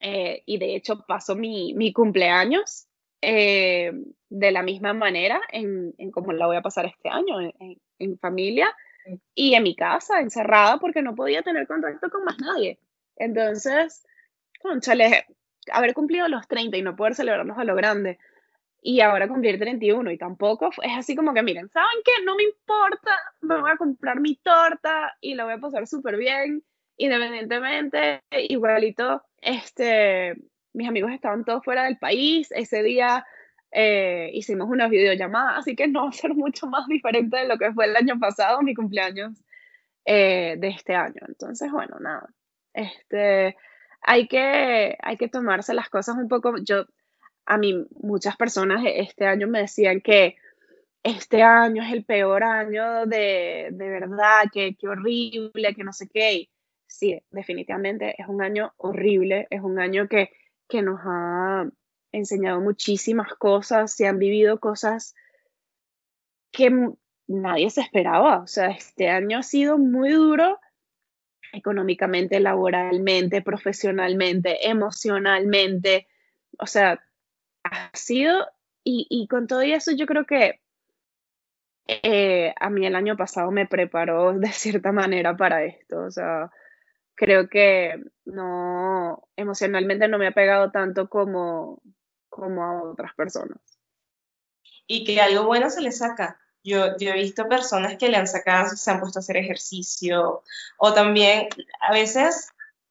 eh, y de hecho pasó mi, mi cumpleaños eh, de la misma manera en, en cómo la voy a pasar este año, en, en- en familia y en mi casa, encerrada, porque no podía tener contacto con más nadie. Entonces, conchale, haber cumplido los 30 y no poder celebrarlos a lo grande, y ahora cumplir 31 y tampoco es así como que miren, ¿saben qué? No me importa, me voy a comprar mi torta y la voy a pasar súper bien, independientemente, igualito, este, mis amigos estaban todos fuera del país, ese día eh, hicimos una videollamada, así que no va a ser mucho más diferente de lo que fue el año pasado, mi cumpleaños eh, de este año. Entonces, bueno, nada, este, hay que, hay que tomarse las cosas un poco, yo a mí muchas personas este año me decían que este año es el peor año de, de verdad, que, que, horrible, que no sé qué. sí, definitivamente es un año horrible, es un año que, que nos ha enseñado muchísimas cosas, se han vivido cosas que nadie se esperaba. O sea, este año ha sido muy duro económicamente, laboralmente, profesionalmente, emocionalmente. O sea, ha sido, y, con todo eso yo creo que eh, a mí el año pasado me preparó de cierta manera para esto, o sea, creo que no, emocionalmente no me ha pegado tanto como, como a otras personas. Y que algo bueno se le saca. Yo, yo, he visto personas que le han sacado, se han puesto a hacer ejercicio, o también a veces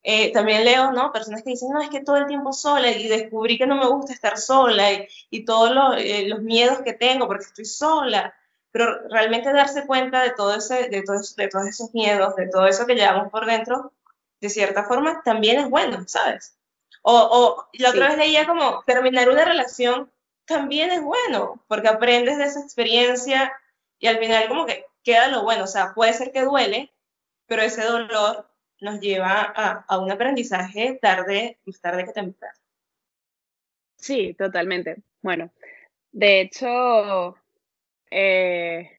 eh, también leo, ¿no? Personas que dicen, no, es que todo el tiempo sola y descubrí que no me gusta estar sola y, y todos eh, los miedos que tengo porque estoy sola. Pero realmente darse cuenta de, todo ese, de, todo, de todos esos miedos, de todo eso que llevamos por dentro, de cierta forma, también es bueno, ¿sabes? O, o la otra vez leía como terminar una relación también es bueno, porque aprendes de esa experiencia y al final como que queda lo bueno. O sea, puede ser que duele, pero ese dolor nos lleva a, un aprendizaje tarde, más tarde que temprano. Sí, totalmente. Bueno, de hecho, eh,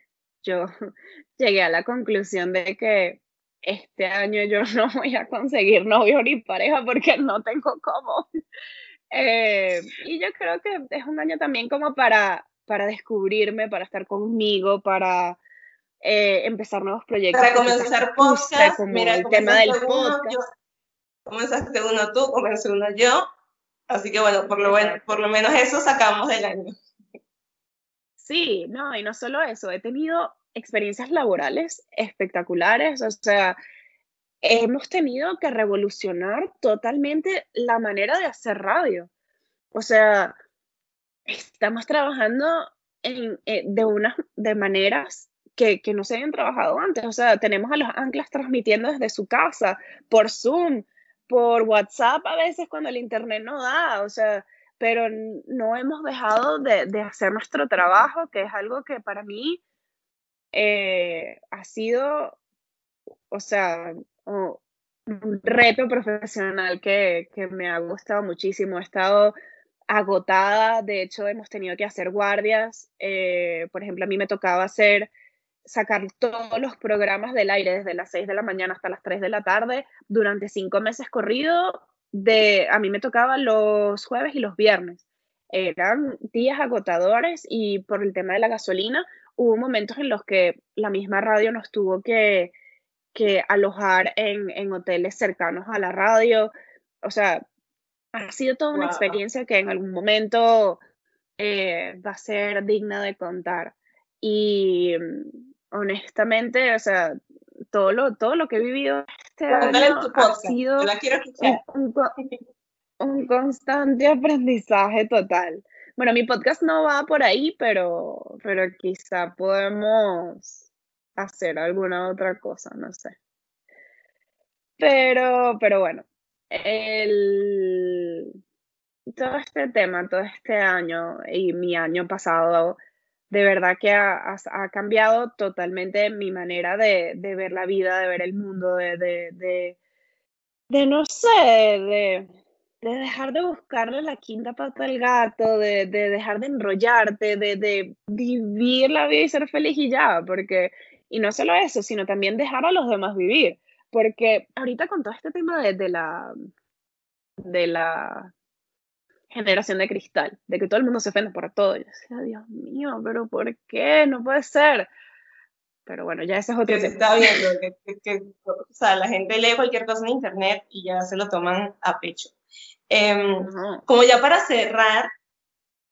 yo llegué a la conclusión de que este año yo no voy a conseguir novio ni pareja porque no tengo cómo. Eh, y yo creo que es un año también como para, para descubrirme, para estar conmigo, para eh, empezar nuevos proyectos. Para comenzar podcast, mira, el tema del podcast. comenzaste uno tú, comencé uno yo. Así que bueno, por lo, bueno, por lo menos eso sacamos del año. Sí, no, y no solo eso, he tenido experiencias laborales espectaculares, o sea, hemos tenido que revolucionar totalmente la manera de hacer radio. O sea, estamos trabajando eh, de, unas de maneras que, que no se habían trabajado antes. O sea, tenemos a los anclas transmitiendo desde su casa, por Zoom, por WhatsApp a veces cuando el Internet no da, o sea, pero no hemos dejado de, de hacer nuestro trabajo, que es algo que para mí eh, ha sido, o sea, un reto profesional que, que me ha gustado muchísimo. He estado agotada, de hecho hemos tenido que hacer guardias, eh, por ejemplo, a mí me tocaba hacer sacar todos los programas del aire desde las 6 de la mañana hasta las 3 de la tarde durante cinco meses corrido. De, a mí me tocaba los jueves y los viernes. Eran días agotadores y por el tema de la gasolina hubo momentos en los que la misma radio nos tuvo que, que alojar en, en, hoteles cercanos a la radio. O sea, ha sido toda una experiencia que en algún momento eh, va a ser digna de contar. Y honestamente, o sea, todo lo, todo lo que he vivido este año ha sido un, constante aprendizaje total. Bueno, mi podcast no va por ahí, pero, pero quizá podemos hacer alguna otra cosa, no sé. Pero, pero bueno, el, todo este tema, todo este año y mi año pasado de verdad que ha, cambiado totalmente mi manera de, ver la vida, de ver el mundo, de, de, no sé, de, dejar de buscarle la quinta pata al gato, de, dejar de enrollarte, de, vivir la vida y ser feliz y ya, porque, y no solo eso, sino también dejar a los demás vivir, porque ahorita con todo este tema de la, de la generación de cristal, de que todo el mundo se ofende por todo. Yo decía, Dios mío, pero ¿por qué? No puede ser. Pero bueno, ya ese es otro que se está viendo, que, o sea, la gente lee cualquier cosa en internet y ya se lo toman a pecho. Em, como ya para cerrar,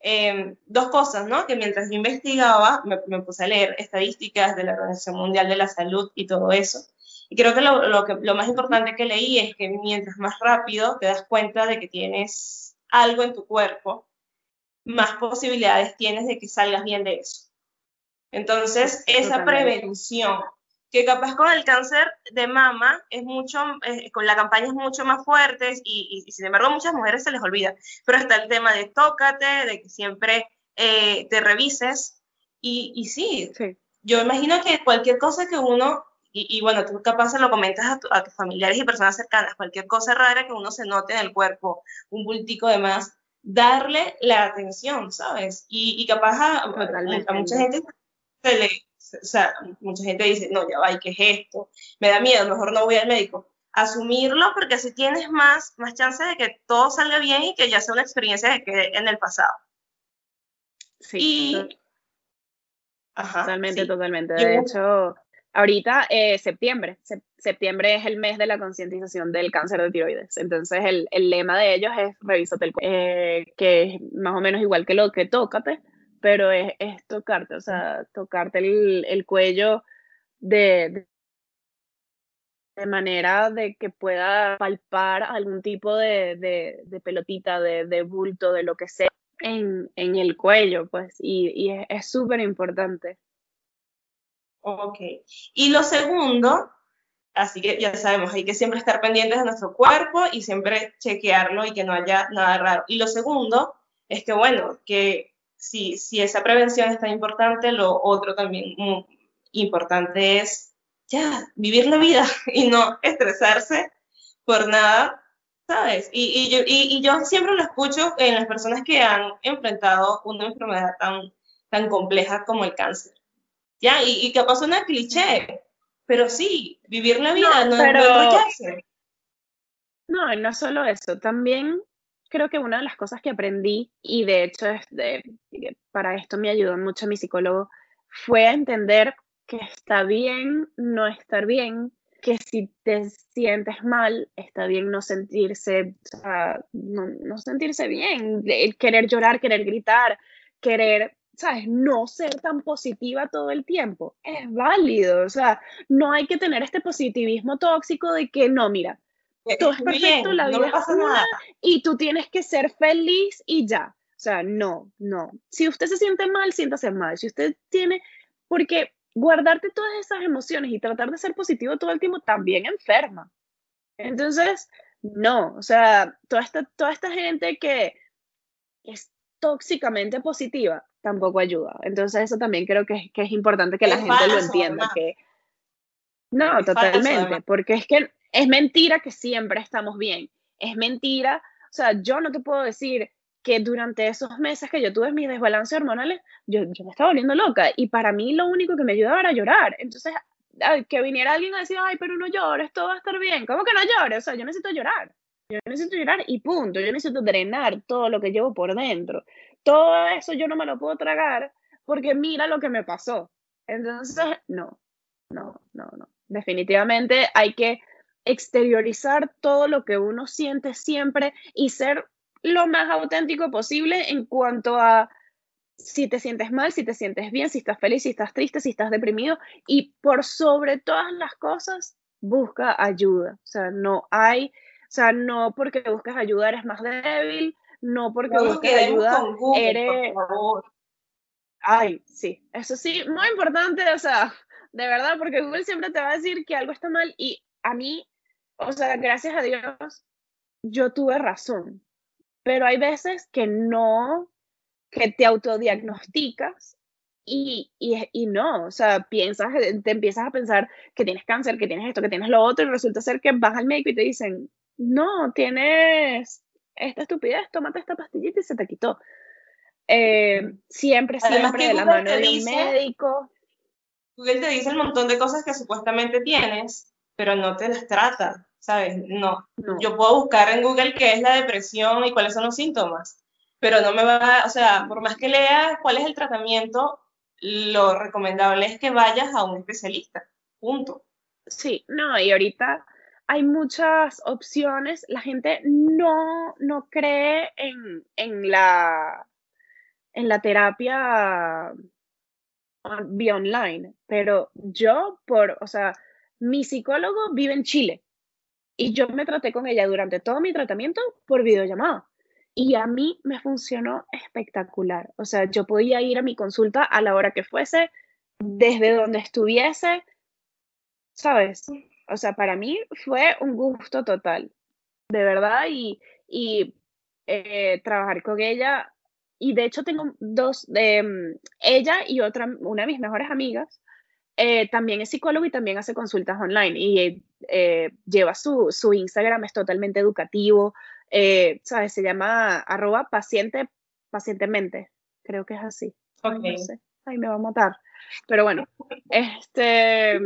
em, dos cosas, ¿no? Que mientras yo investigaba, me, puse a leer estadísticas de la Organización Mundial de la Salud y todo eso. Y creo que lo, lo, que lo más importante que leí es que mientras más rápido te das cuenta de que tienes algo en tu cuerpo, más posibilidades tienes de que salgas bien de eso. Entonces, esa prevención, que capaz con el cáncer de mama es mucho, eh, con la campaña es mucho más fuerte y, sin embargo a muchas mujeres se les olvida, pero está el tema de tócate, de que siempre eh, te revises. Y, y sí, yo imagino que cualquier cosa que uno, y, bueno, tú capaz se lo comentas a, a tus familiares y personas cercanas, cualquier cosa rara que uno se note en el cuerpo, un bultico de más, darle la atención, ¿sabes? Y, capaz a, mucha gente se le, o sea, mucha gente dice, no, ya va, qué es esto? Me da miedo, mejor no voy al médico. Asumirlo porque así tienes más, más chance de que todo salga bien y que ya sea una experiencia de que en el pasado. Sí. totalmente, totalmente. De hecho, ahorita, eh, septiembre, septiembre es el mes de la concientización del cáncer de tiroides. Entonces, el, lema de ellos es revísate el cuello, eh, que es más o menos igual que lo que tócate, pero es, tocarte, o sea, tocarte el, el cuello de, de, manera de que pueda palpar algún tipo de, de pelotita, de, bulto, de lo que sea en, en el cuello, pues, y, y es súper importante. Ok. Y lo segundo, así que ya sabemos, hay que siempre estar pendientes de nuestro cuerpo y siempre chequearlo y que no haya nada raro. Y lo segundo es que, bueno, que si, si esa prevención es tan importante, lo otro también importante es ya vivir la vida y no estresarse por nada, ¿sabes? Y, y, yo, y, yo siempre lo escucho en las personas que han enfrentado una enfermedad tan, tan compleja como el cáncer. ¿Ya? Y, y capaz una cliché, pero sí, vivir la vida, no, pero, no No, no solo eso, también creo que una de las cosas que aprendí, y de hecho para esto me ayudó mucho mi psicólogo, fue a entender que está bien no estar bien, que si te sientes mal, está bien no sentirse, no, no sentirse bien, querer llorar, querer gritar, querer ¿sabes? No ser tan positiva todo el tiempo. Es válido, o sea, no hay que tener este positivismo tóxico de que no, mira, eh, todo es perfecto, la vida es una y tú tienes que ser feliz y ya. O sea, no, no. Si usted se siente mal, siéntase mal. Si usted tiene, porque guardarte todas esas emociones y tratar de ser positivo todo el tiempo también enferma. Entonces, no, o sea, toda esta, toda esta gente que es tóxicamente positiva, tampoco ayuda. Entonces eso también creo que, es importante que la gente lo entienda. Que... No, totalmente, porque es que es mentira que siempre estamos bien. Es mentira, o sea, yo no te puedo decir que durante esos meses que yo tuve mis desbalances hormonales, yo, yo me estaba volviendo loca y para mí lo único que me ayudaba era llorar. Entonces, que viniera alguien a decir, ay, pero no llores, todo va a estar bien. ¿Cómo que no llores? O sea, yo necesito llorar. Yo necesito llorar y punto. Yo necesito drenar todo lo que llevo por dentro. Todo eso yo no me lo puedo tragar porque mira lo que me pasó. Entonces, no, no, no, no. Definitivamente hay que exteriorizar todo lo que uno siente siempre y ser lo más auténtico posible en cuanto a si te sientes mal, si te sientes bien, si estás feliz, si estás triste, si estás deprimido y por sobre todas las cosas, busca ayuda. O sea, no hay o sea, no porque busques ayuda eres más débil, no porque busques ayuda eres... Por favor. Ay, sí, eso sí, muy importante, o sea, de verdad, porque Google siempre te va a decir que algo está mal y a mí, o sea, gracias a Dios, yo tuve razón, pero hay veces que no, que te autodiagnosticas y, y, y, no, o sea, piensas, te empiezas a pensar que tienes cáncer, que tienes esto, que tienes lo otro, y resulta ser que vas al médico y te dicen, no, tienes esta estupidez, tómate esta pastillita y se te quitó. Eh, siempre, siempre de la mano de un médico. Google te dice un montón de cosas que supuestamente tienes, pero no te las trata, ¿sabes? No. Yo puedo buscar en Google qué es la depresión y cuáles son los síntomas, pero no me va, o sea, por más que leas cuál es el tratamiento, lo recomendable es que vayas a un especialista, punto. Sí, no, y ahorita hay muchas opciones. La gente no, no cree en, en, la, en la terapia online, pero yo, por, o sea, mi psicólogo vive en Chile y yo me traté con ella durante todo mi tratamiento por videollamada. Y a mí me funcionó espectacular. O sea, yo podía ir a mi consulta a la hora que fuese, desde donde estuviese, ¿sabes? O sea, para mí fue un gusto total, de verdad, y, y eh, trabajar con ella. Y de hecho tengo dos, de mm, ella y otra, una de mis mejores amigas, eh, también es psicólogo y también hace consultas online y eh, lleva su, su, Instagram, es totalmente educativo, ¿sabes? Se llama arroba paciente, pacientemente, creo que es así. Okay. Ay, me va a matar. Pero bueno, este,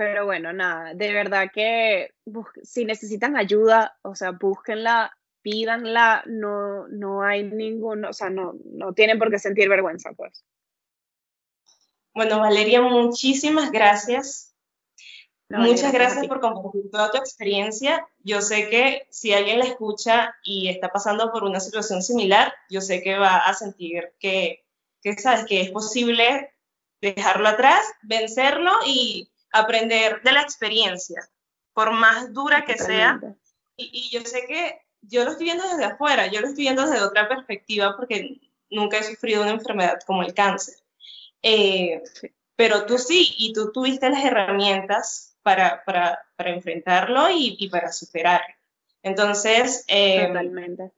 pero bueno, nada, de verdad que si necesitan ayuda, o sea, búsquenla, pídanla, no, no hay ningún, o sea, no, no tienen por qué sentir vergüenza, pues. Bueno, Valeria, muchísimas gracias. Muchas gracias por compartir toda tu experiencia. Yo sé que si alguien la escucha y está pasando por una situación similar, yo sé que va a sentir que, que sabes, que es posible dejarlo atrás, vencerlo y aprender de la experiencia, por más dura que sea. Y, yo sé que yo lo estoy viendo desde afuera, yo lo estoy viendo desde otra perspectiva porque nunca he sufrido una enfermedad como el cáncer. Eh, pero tú sí, y tú tuviste las herramientas para, para, para enfrentarlo y, y, para superarlo. Entonces, eh, Totalmente.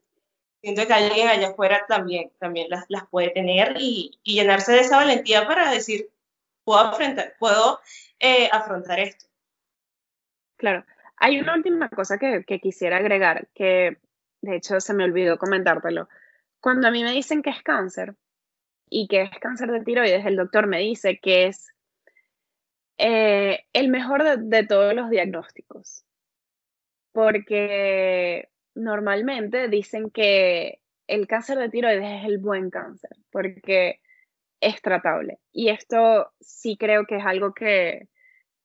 siento que alguien allá afuera también, también las, las puede tener y, y, llenarse de esa valentía para decir, puedo, afrontar, puedo eh, afrontar esto. Claro. Hay una última cosa que, quisiera agregar, que de hecho se me olvidó comentártelo. Cuando a mí me dicen que es cáncer y que es cáncer de tiroides, el doctor me dice que es eh, el mejor de todos los diagnósticos. Porque normalmente dicen que el cáncer de tiroides es el buen cáncer, porque es tratable. Y esto sí creo que es algo que,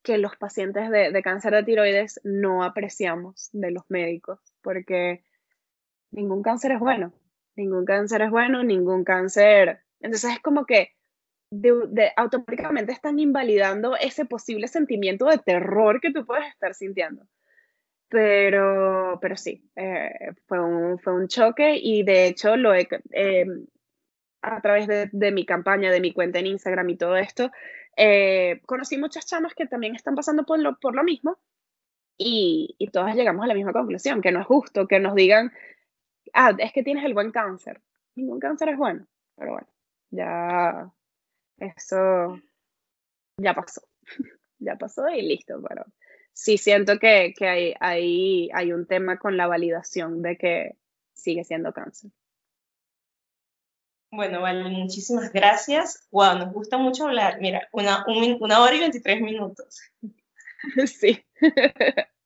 que los pacientes de, cáncer de tiroides no apreciamos de los médicos, porque ningún cáncer es bueno, ningún cáncer es bueno, ningún cáncer. Entonces es como que de, automáticamente están invalidando ese posible sentimiento de terror que tú puedes estar sintiendo. Pero, pero sí, eh, fue, un, fue un choque y de hecho lo he, eh, a través de, mi campaña, de mi cuenta en Instagram y todo esto, eh, conocí muchas chamas que también están pasando por lo, por lo mismo y, y, todas llegamos a la misma conclusión, que no es justo que nos digan, ah, es que tienes el buen cáncer. Ningún cáncer es bueno, pero bueno, ya eso ya pasó, ya pasó y listo, pero sí siento que, que hay, hay, hay un tema con la validación de que sigue siendo cáncer. Bueno, vale, muchísimas gracias. Wow, nos gusta mucho hablar. Mira, una, una hora y 23 minutos. Sí.